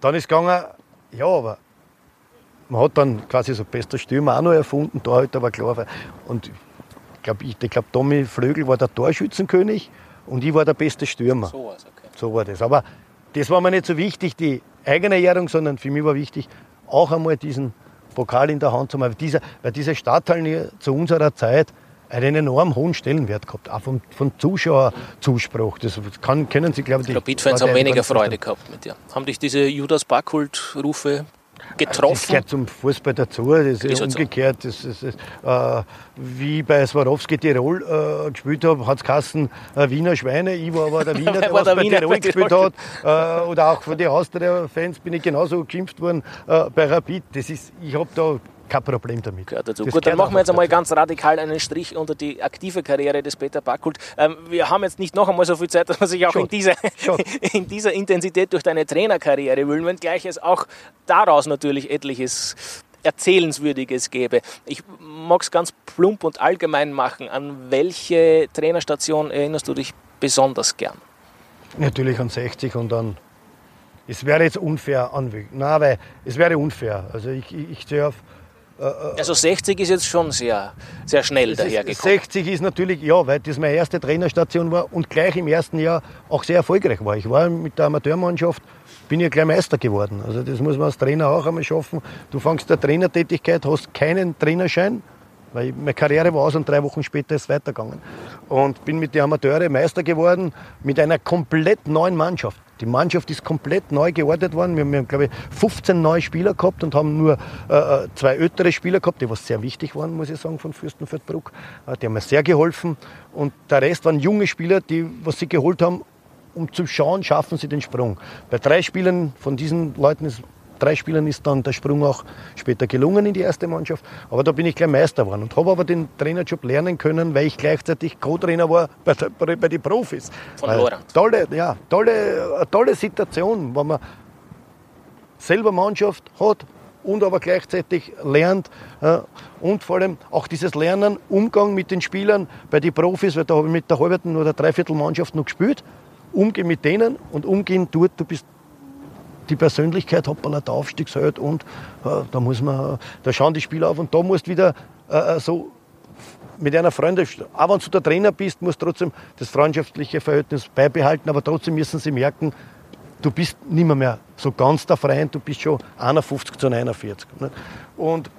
dann ist gegangen, ja, aber man hat dann quasi so bester Stürmer auch noch erfunden, da halt aber klar. Und ich glaube, ich, ich glaub, Tommy Flögel war der Torschützenkönig und ich war der beste Stürmer. So, okay. so war das. Aber das war mir nicht so wichtig, die eigene Ehrung, sondern für mich war wichtig, auch einmal diesen Pokal in der Hand zu haben. Weil dieser, weil diese Stadthallen zu unserer Zeit, einen enorm hohen Stellenwert gehabt, auch vom, vom Zuschauerzuspruch. Das kann, können Sie, glaube ich, die Rapid-Fans haben weniger Freude gehabt mit dir. Haben dich diese Judas Barkult-Rufe getroffen? Das gehört zum Fußball dazu. Das ist, ist halt umgekehrt. So. Das ist, äh, wie bei Swarovski Tirol äh, gespielt habe, hat es geheißen äh, Wiener Schweine. Ich war aber der Wiener, der, was der bei Wiener Tirol gespielt hat. Äh, oder auch von den Austria-Fans bin ich genauso geschimpft worden äh, bei Rapid. Das ist, ich habe da kein Problem damit. Gehört dazu. Gut, dann machen wir jetzt einmal ganz radikal einen Strich unter die aktive Karriere des Peter Backult. Ähm, wir haben jetzt nicht noch einmal so viel Zeit, dass man sich auch in dieser, in dieser Intensität durch deine Trainerkarriere wühlen, wenngleich es auch daraus natürlich etliches Erzählenswürdiges gäbe. Ich mag es ganz plump und allgemein machen. An welche Trainerstation erinnerst du dich besonders gern? Natürlich an 60 und dann. Es wäre jetzt unfair anwägen. Nein, weil es wäre unfair. Also ich, ich, ich auf also 60 ist jetzt schon sehr, sehr schnell dahergekommen. 60 ist natürlich, ja, weil das meine erste Trainerstation war und gleich im ersten Jahr auch sehr erfolgreich war. Ich war mit der Amateurmannschaft, bin ja gleich Meister geworden. Also das muss man als Trainer auch einmal schaffen. Du fängst der Trainertätigkeit, hast keinen Trainerschein, weil meine Karriere war aus und drei Wochen später ist es weitergegangen. Und bin mit den Amateuren Meister geworden mit einer komplett neuen Mannschaft. Die Mannschaft ist komplett neu geordnet worden. Wir haben, glaube ich, 15 neue Spieler gehabt und haben nur äh, äh, zwei ältere Spieler gehabt, die was sehr wichtig waren, muss ich sagen, von Fürstenfeldbruck. Äh, die haben mir sehr geholfen. Und der Rest waren junge Spieler, die was sie geholt haben, um zu schauen, schaffen sie den Sprung. Bei drei Spielern von diesen Leuten ist drei Spielern ist dann der Sprung auch später gelungen in die erste Mannschaft. Aber da bin ich gleich Meister geworden und habe aber den Trainerjob lernen können, weil ich gleichzeitig Co-Trainer war bei, bei, bei den Profis. Von Lorand. Tolle, ja, tolle, tolle Situation, wenn man selber Mannschaft hat und aber gleichzeitig lernt und vor allem auch dieses Lernen, Umgang mit den Spielern bei den Profis, weil da habe ich mit der halben oder dreiviertel Mannschaft noch gespielt, umgehen mit denen und umgehen dort, du bist die Persönlichkeit hat man der Aufstiegsheld und äh, da muss man, da schauen die Spieler auf und da musst du wieder äh, äh so mit einer Freundin, auch wenn du der Trainer bist, musst du trotzdem das freundschaftliche Verhältnis beibehalten, aber trotzdem müssen sie merken, du bist nicht mehr, so ganz der Freund, du bist schon 51 zu 49. Ne? Und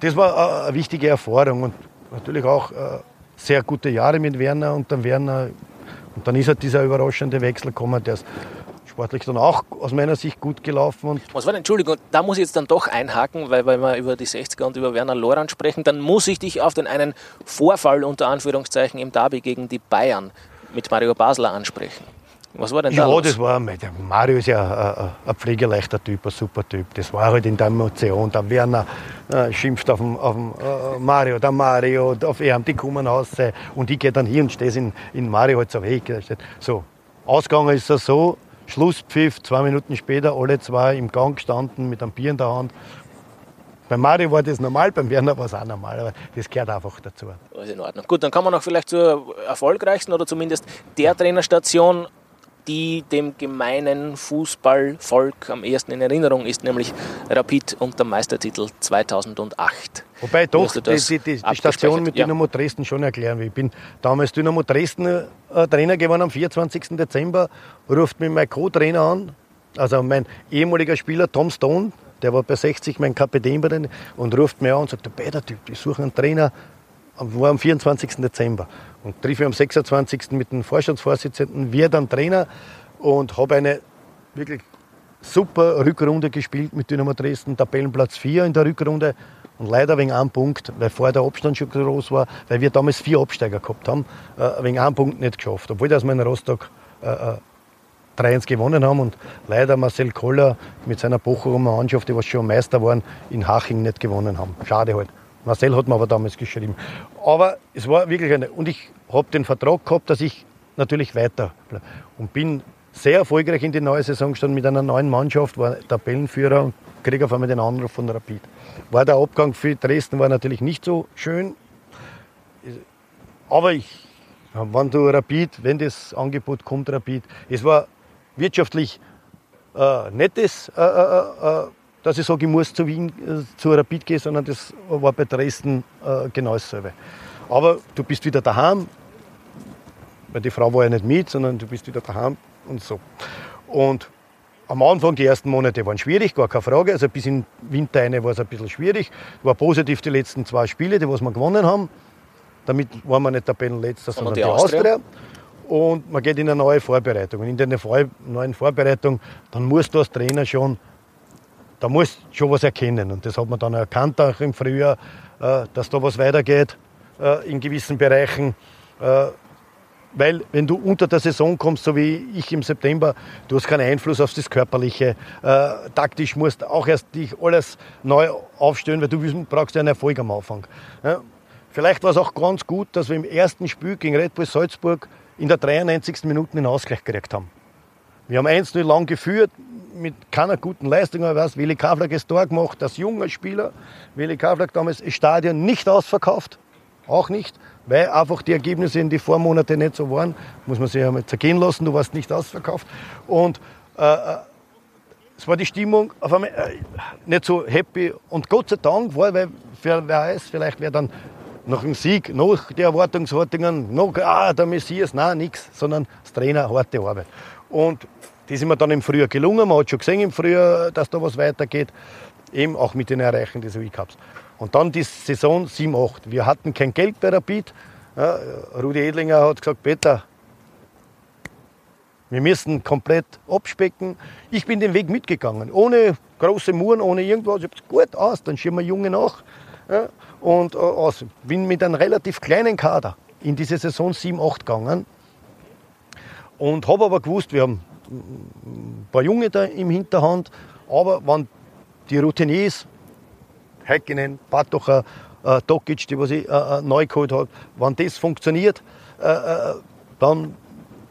das war eine wichtige Erfahrung und natürlich auch äh, sehr gute Jahre mit Werner und dann Werner und dann ist halt dieser überraschende Wechsel gekommen, der sportlich dann auch aus meiner Sicht gut gelaufen. Und Was war denn, Entschuldigung, da muss ich jetzt dann doch einhaken, weil, weil wir über die 60er und über Werner Lorand sprechen, dann muss ich dich auf den einen Vorfall unter Anführungszeichen im Derby gegen die Bayern mit Mario Basler ansprechen. Was war denn da ja, los? das war, Mario ist ja ein, ein pflegeleichter Typ, ein super Typ. Das war halt in der Emotion. Der Werner äh, schimpft auf den, auf den äh, Mario, der Mario, auf ihn, die kommen raus. Und ich gehe dann hier und stehe in, in Mario halt so weg. So, ausgegangen ist es so, Schlusspfiff, zwei Minuten später, alle zwei im Gang gestanden mit einem Bier in der Hand. Bei Mario war das normal, beim Werner war es auch normal, aber das gehört einfach dazu. Alles in Ordnung. Gut, dann kommen wir noch vielleicht zur erfolgreichsten oder zumindest der Trainerstation, die dem gemeinen Fußballvolk am ehesten in Erinnerung ist, nämlich Rapid und der Meistertitel 2008. Wobei doch die, das die, die, die? Station mit Ja. Dynamo Dresden schon erklären will. Ich bin damals Dynamo Dresden äh, Trainer geworden am 24. Dezember, ruft mich mein Co-Trainer an, also mein ehemaliger Spieler Tom Stone, der war bei 60 mein Kapitän bei denen, und ruft mich an und sagt, der Beider Typ, ich suche einen Trainer, war am 24. Dezember. Und treffe am 26. mit dem Vorstandsvorsitzenden, wir dann Trainer und habe eine wirklich super Rückrunde gespielt mit Dynamo Dresden, Tabellenplatz 4 in der Rückrunde und leider wegen einem Punkt, weil vorher der Abstand schon groß war, weil wir damals vier Absteiger gehabt haben, äh, wegen einem Punkt nicht geschafft. Obwohl dass wir in Rostock äh, äh, 3-1 gewonnen haben und leider Marcel Koller mit seiner Bochumer Mannschaft, die was schon Meister waren, in Haching nicht gewonnen haben. Schade halt. Marcel hat mir aber damals geschrieben. Aber es war wirklich eine. Und ich habe den Vertrag gehabt, dass ich natürlich weiter bleib. und bin sehr erfolgreich in die neue Saison gestanden mit einer neuen Mannschaft, war Tabellenführer und kriege auf einmal den Anruf von Rapid. War der Abgang für Dresden war natürlich nicht so schön, aber ich, wenn du Rapid, wenn das Angebot kommt, Rapid, es war wirtschaftlich äh, nettes, äh, äh, äh, dass ich sage, ich muss zu Wien, äh, zu Rapid gehen, sondern das war bei Dresden äh, genau dasselbe. Aber du bist wieder daheim, weil die Frau war ja nicht mit, sondern du bist wieder daheim und so. Und am Anfang, die ersten Monate waren schwierig, gar keine Frage. Also bis in Winter rein war es ein bisschen schwierig. War positiv die letzten zwei Spiele, die was wir gewonnen haben. Damit waren wir nicht Tabellenletzter, sondern die die, Austria? Austria. Und man geht in eine neue Vorbereitung. Und in der neuen Vorbereitung, dann musst du als Trainer schon, da musst du schon was erkennen. Und das hat man dann erkannt auch im Frühjahr, äh, dass da was weitergeht äh, in gewissen Bereichen. Äh, weil wenn du unter der Saison kommst, so wie ich im September, du hast keinen Einfluss auf das Körperliche. Äh, taktisch musst du auch erst dich alles neu aufstellen, weil du brauchst ja einen Erfolg am Anfang. Ja? Vielleicht war es auch ganz gut, dass wir im ersten Spiel gegen Red Bull Salzburg in der 93. Minute den Ausgleich gekriegt haben. Wir haben 1-0 lang geführt, mit keiner guten Leistung, aber was, Willi Kavlak das Tor gemacht, als junger Spieler. Willi Kavlak damals das Stadion nicht ausverkauft, auch nicht, weil einfach die Ergebnisse in die Vormonate nicht so waren. Muss man sich einmal zergehen lassen, du warst nicht ausverkauft. Und äh, äh, es war die Stimmung auf einmal äh, nicht so happy. Und Gott sei Dank war, weil wer weiß, vielleicht wäre dann nach dem Sieg, nach den Erwartungshaltungen, noch, ah, der Messias, nein, nichts, sondern das Trainer, harte Arbeit. Und das ist mir dann im Frühjahr gelungen. Man hat schon gesehen im Frühjahr, dass da was weitergeht. Eben auch mit den Erreichen des Cups. Und dann die Saison 7-8. Wir hatten kein Geld bei Rapid. Ja, Rudi Edlinger hat gesagt, Peter, wir müssen komplett abspecken. Ich bin den Weg mitgegangen, ohne große Muren, ohne irgendwas. Ich habe gesagt, gut aus, dann schieben wir Junge nach. Ja, und äh, aus. bin mit einem relativ kleinen Kader in diese Saison 7-8 gegangen. Und habe aber gewusst, wir haben ein paar Junge da im Hinterhand, aber wenn die Routiniers, Heikkinen, Batocher, äh, Tokic, die was ich äh, äh, neu geholt habe, wenn das funktioniert, äh, äh, dann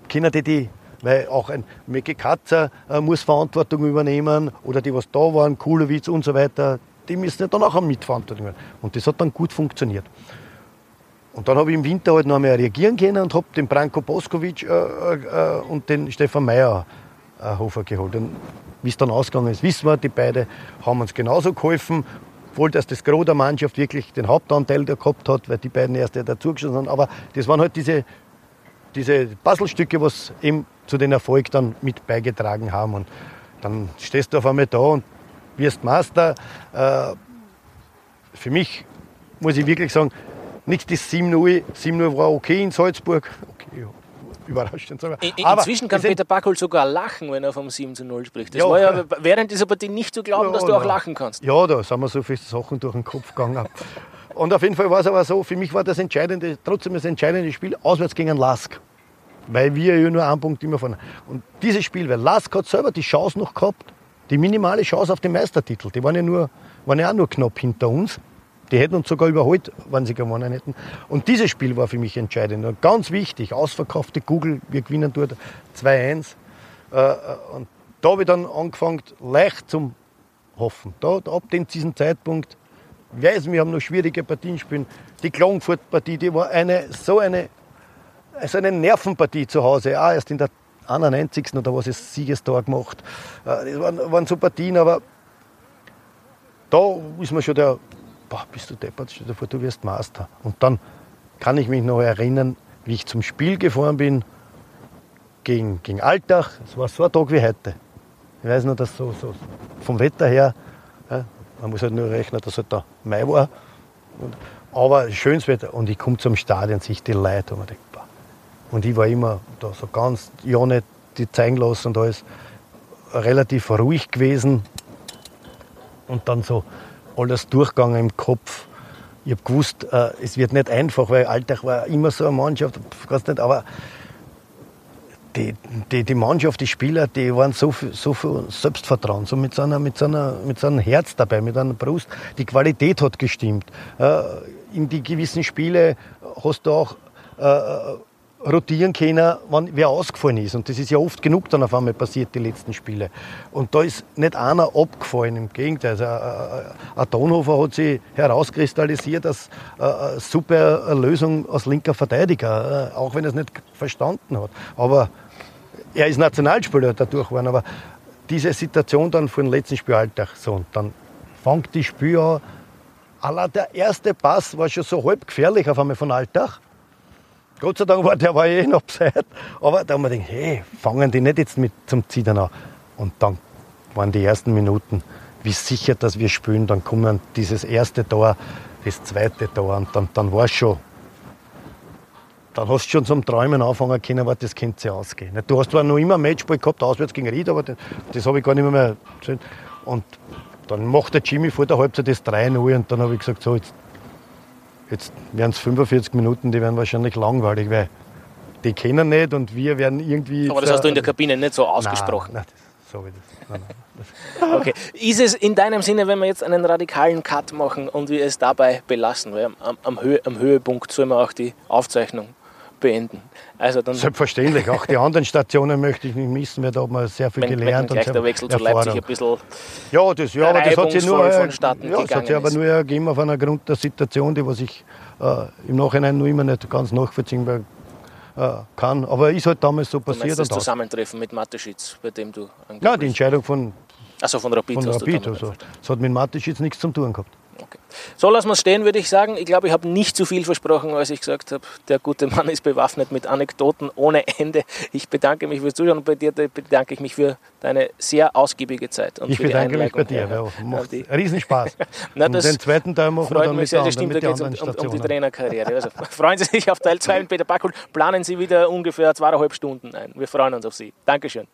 können die die, weil auch ein Mecke Katzer äh, muss Verantwortung übernehmen oder die, was da waren, Kulowitz und so weiter, die müssen ja dann auch eine Mitverantwortung übernehmen. Und das hat dann gut funktioniert. Und dann habe ich im Winter halt noch einmal reagieren können und habe den Branko Boskovic äh, äh, und den Stefan Meyer äh, Hofer geholt. Und wie es dann ausgegangen ist, wissen wir, die beiden haben uns genauso geholfen, obwohl dass das Gros der Mannschaft wirklich den Hauptanteil da gehabt hat, weil die beiden erst ja dazugeschossen haben. Aber das waren halt diese, diese Puzzlestücke, was eben zu den Erfolg dann mit beigetragen haben. Und dann stehst du auf einmal da und wirst Master. Äh, für mich muss ich wirklich sagen, nicht das 7-0. 7-0 war okay in Salzburg. Okay, ja. überraschend. In, inzwischen kann Peter Backholt sogar lachen, wenn er vom 7 zu 0 spricht. Das ja, war ja während dieser Partie nicht zu glauben, ja, dass du auch lachen kannst. Ja, da sind mir so viele Sachen durch den Kopf gegangen. Und auf jeden Fall war es aber so, für mich war das entscheidende, trotzdem das entscheidende Spiel auswärts gegen Lask. Weil wir ja nur einen Punkt immer von. Und dieses Spiel, weil Lask hat selber die Chance noch gehabt, die minimale Chance auf den Meistertitel. Die waren ja, nur, waren ja auch nur knapp hinter uns. Die hätten uns sogar überholt, wenn sie gewonnen hätten. Und dieses Spiel war für mich entscheidend. Und ganz wichtig, ausverkaufte Google, wir gewinnen dort 2-1. Äh, und da habe ich dann angefangen, leicht zum Hoffen. Da, ab diesem Zeitpunkt, ich weiß, wir haben noch schwierige Partien spielen. Die Klagenfurt-Partie, die war eine, so eine, so eine Nervenpartie zu Hause. Auch erst in der 91. oder was ist Siegestor gemacht. Äh, das waren, waren so Partien, aber da ist mir schon der boah, bist du deppert, stell dir vor, du wirst Master. Und dann kann ich mich noch erinnern, wie ich zum Spiel gefahren bin gegen, gegen Alltag. Es war so ein Tag wie heute. Ich weiß noch, dass so, so vom Wetter her, ja, man muss halt nur rechnen, dass halt da Mai war. Und, aber schönes Wetter. Und ich komme zum Stadion, sehe die Leute und, denke, und ich war immer da so ganz, ja nicht die zeigen lassen und alles relativ ruhig gewesen. Und dann so alles durchgegangen im Kopf. Ich habe gewusst, äh, es wird nicht einfach, weil Alltag war immer so eine Mannschaft, nicht, aber die, die, die Mannschaft, die Spieler, die waren so viel, so viel Selbstvertrauen, so mit, so einer, mit, so einer, mit so einem Herz dabei, mit einer Brust. Die Qualität hat gestimmt. Äh, in die gewissen Spiele hast du auch äh, rotieren können, wenn wer ausgefallen ist. Und das ist ja oft genug dann auf einmal passiert, die letzten Spiele. Und da ist nicht einer abgefallen, im Gegenteil. Also, äh, äh, ein Tonhofer hat sich herauskristallisiert als äh, eine super Lösung als linker Verteidiger, auch wenn er es nicht verstanden hat. Aber er ist Nationalspieler dadurch geworden. Aber diese Situation dann vor dem letzten Spielalltag, so, und dann fängt die Spiel an. Allein der erste Pass war schon so halb gefährlich auf einmal von Alltag Gott sei Dank war der war eh noch Zeit. Aber da haben wir gedacht, hey, fangen die nicht jetzt mit zum Zittern an. Und dann waren die ersten Minuten, wie sicher, dass wir spielen. Dann kommen dieses erste Tor, das zweite Tor und dann, dann war es schon. Dann hast du schon zum Träumen anfangen können, aber das könnte sich ausgehen. Du hast zwar noch immer ein Matchball gehabt, auswärts gegen Ried, aber das, das habe ich gar nicht mehr gesehen. Und dann macht der Jimmy vor der Halbzeit das 3-0 und dann habe ich gesagt, so, jetzt Jetzt werden es 45 Minuten, die werden wahrscheinlich langweilig, weil die kennen nicht und wir werden irgendwie. Aber das hast du in der Kabine nicht so ausgesprochen. Nein, nein, so wie das. Nein, nein. okay. Ist es in deinem Sinne, wenn wir jetzt einen radikalen Cut machen und wir es dabei belassen? Weil am, am, Höhe, am Höhepunkt soll man auch die Aufzeichnung beenden. Also dann Selbstverständlich, auch die anderen Stationen möchte ich nicht missen, weil da hat man sehr viel gelernt. Wenn, wenn und der Wechsel zu Leipzig ein bisschen Ja, das, ja aber das hat sich nur, ja, das hat sich aber nur ergeben auf einer Grund der Situation, die was ich äh, im Nachhinein nur immer nicht ganz nachvollziehen äh, kann. Aber ist halt damals so passiert. Du das Zusammentreffen mit Mateschitz, bei dem du Ja, die Entscheidung von, also von Rapid. Von Rapid also. Das hat mit Mateschitz nichts zu tun gehabt. Okay. So lassen wir es stehen, würde ich sagen. Ich glaube, ich habe nicht zu viel versprochen, als ich gesagt habe, der gute Mann ist bewaffnet mit Anekdoten ohne Ende. Ich bedanke mich fürs Zuschauen und bei dir bedanke ich mich für deine sehr ausgiebige Zeit. ich bedanke mich bei dir. Ja, macht Riesenspaß. Na, und den zweiten Teil machen wir dann mit, sehr, stimmt, da geht um, um, um, die Trainerkarriere. Also freuen Sie sich auf Teil 2 mit Peter Backhol. Planen Sie wieder ungefähr zweieinhalb Stunden ein. Wir freuen uns auf Sie. Dankeschön.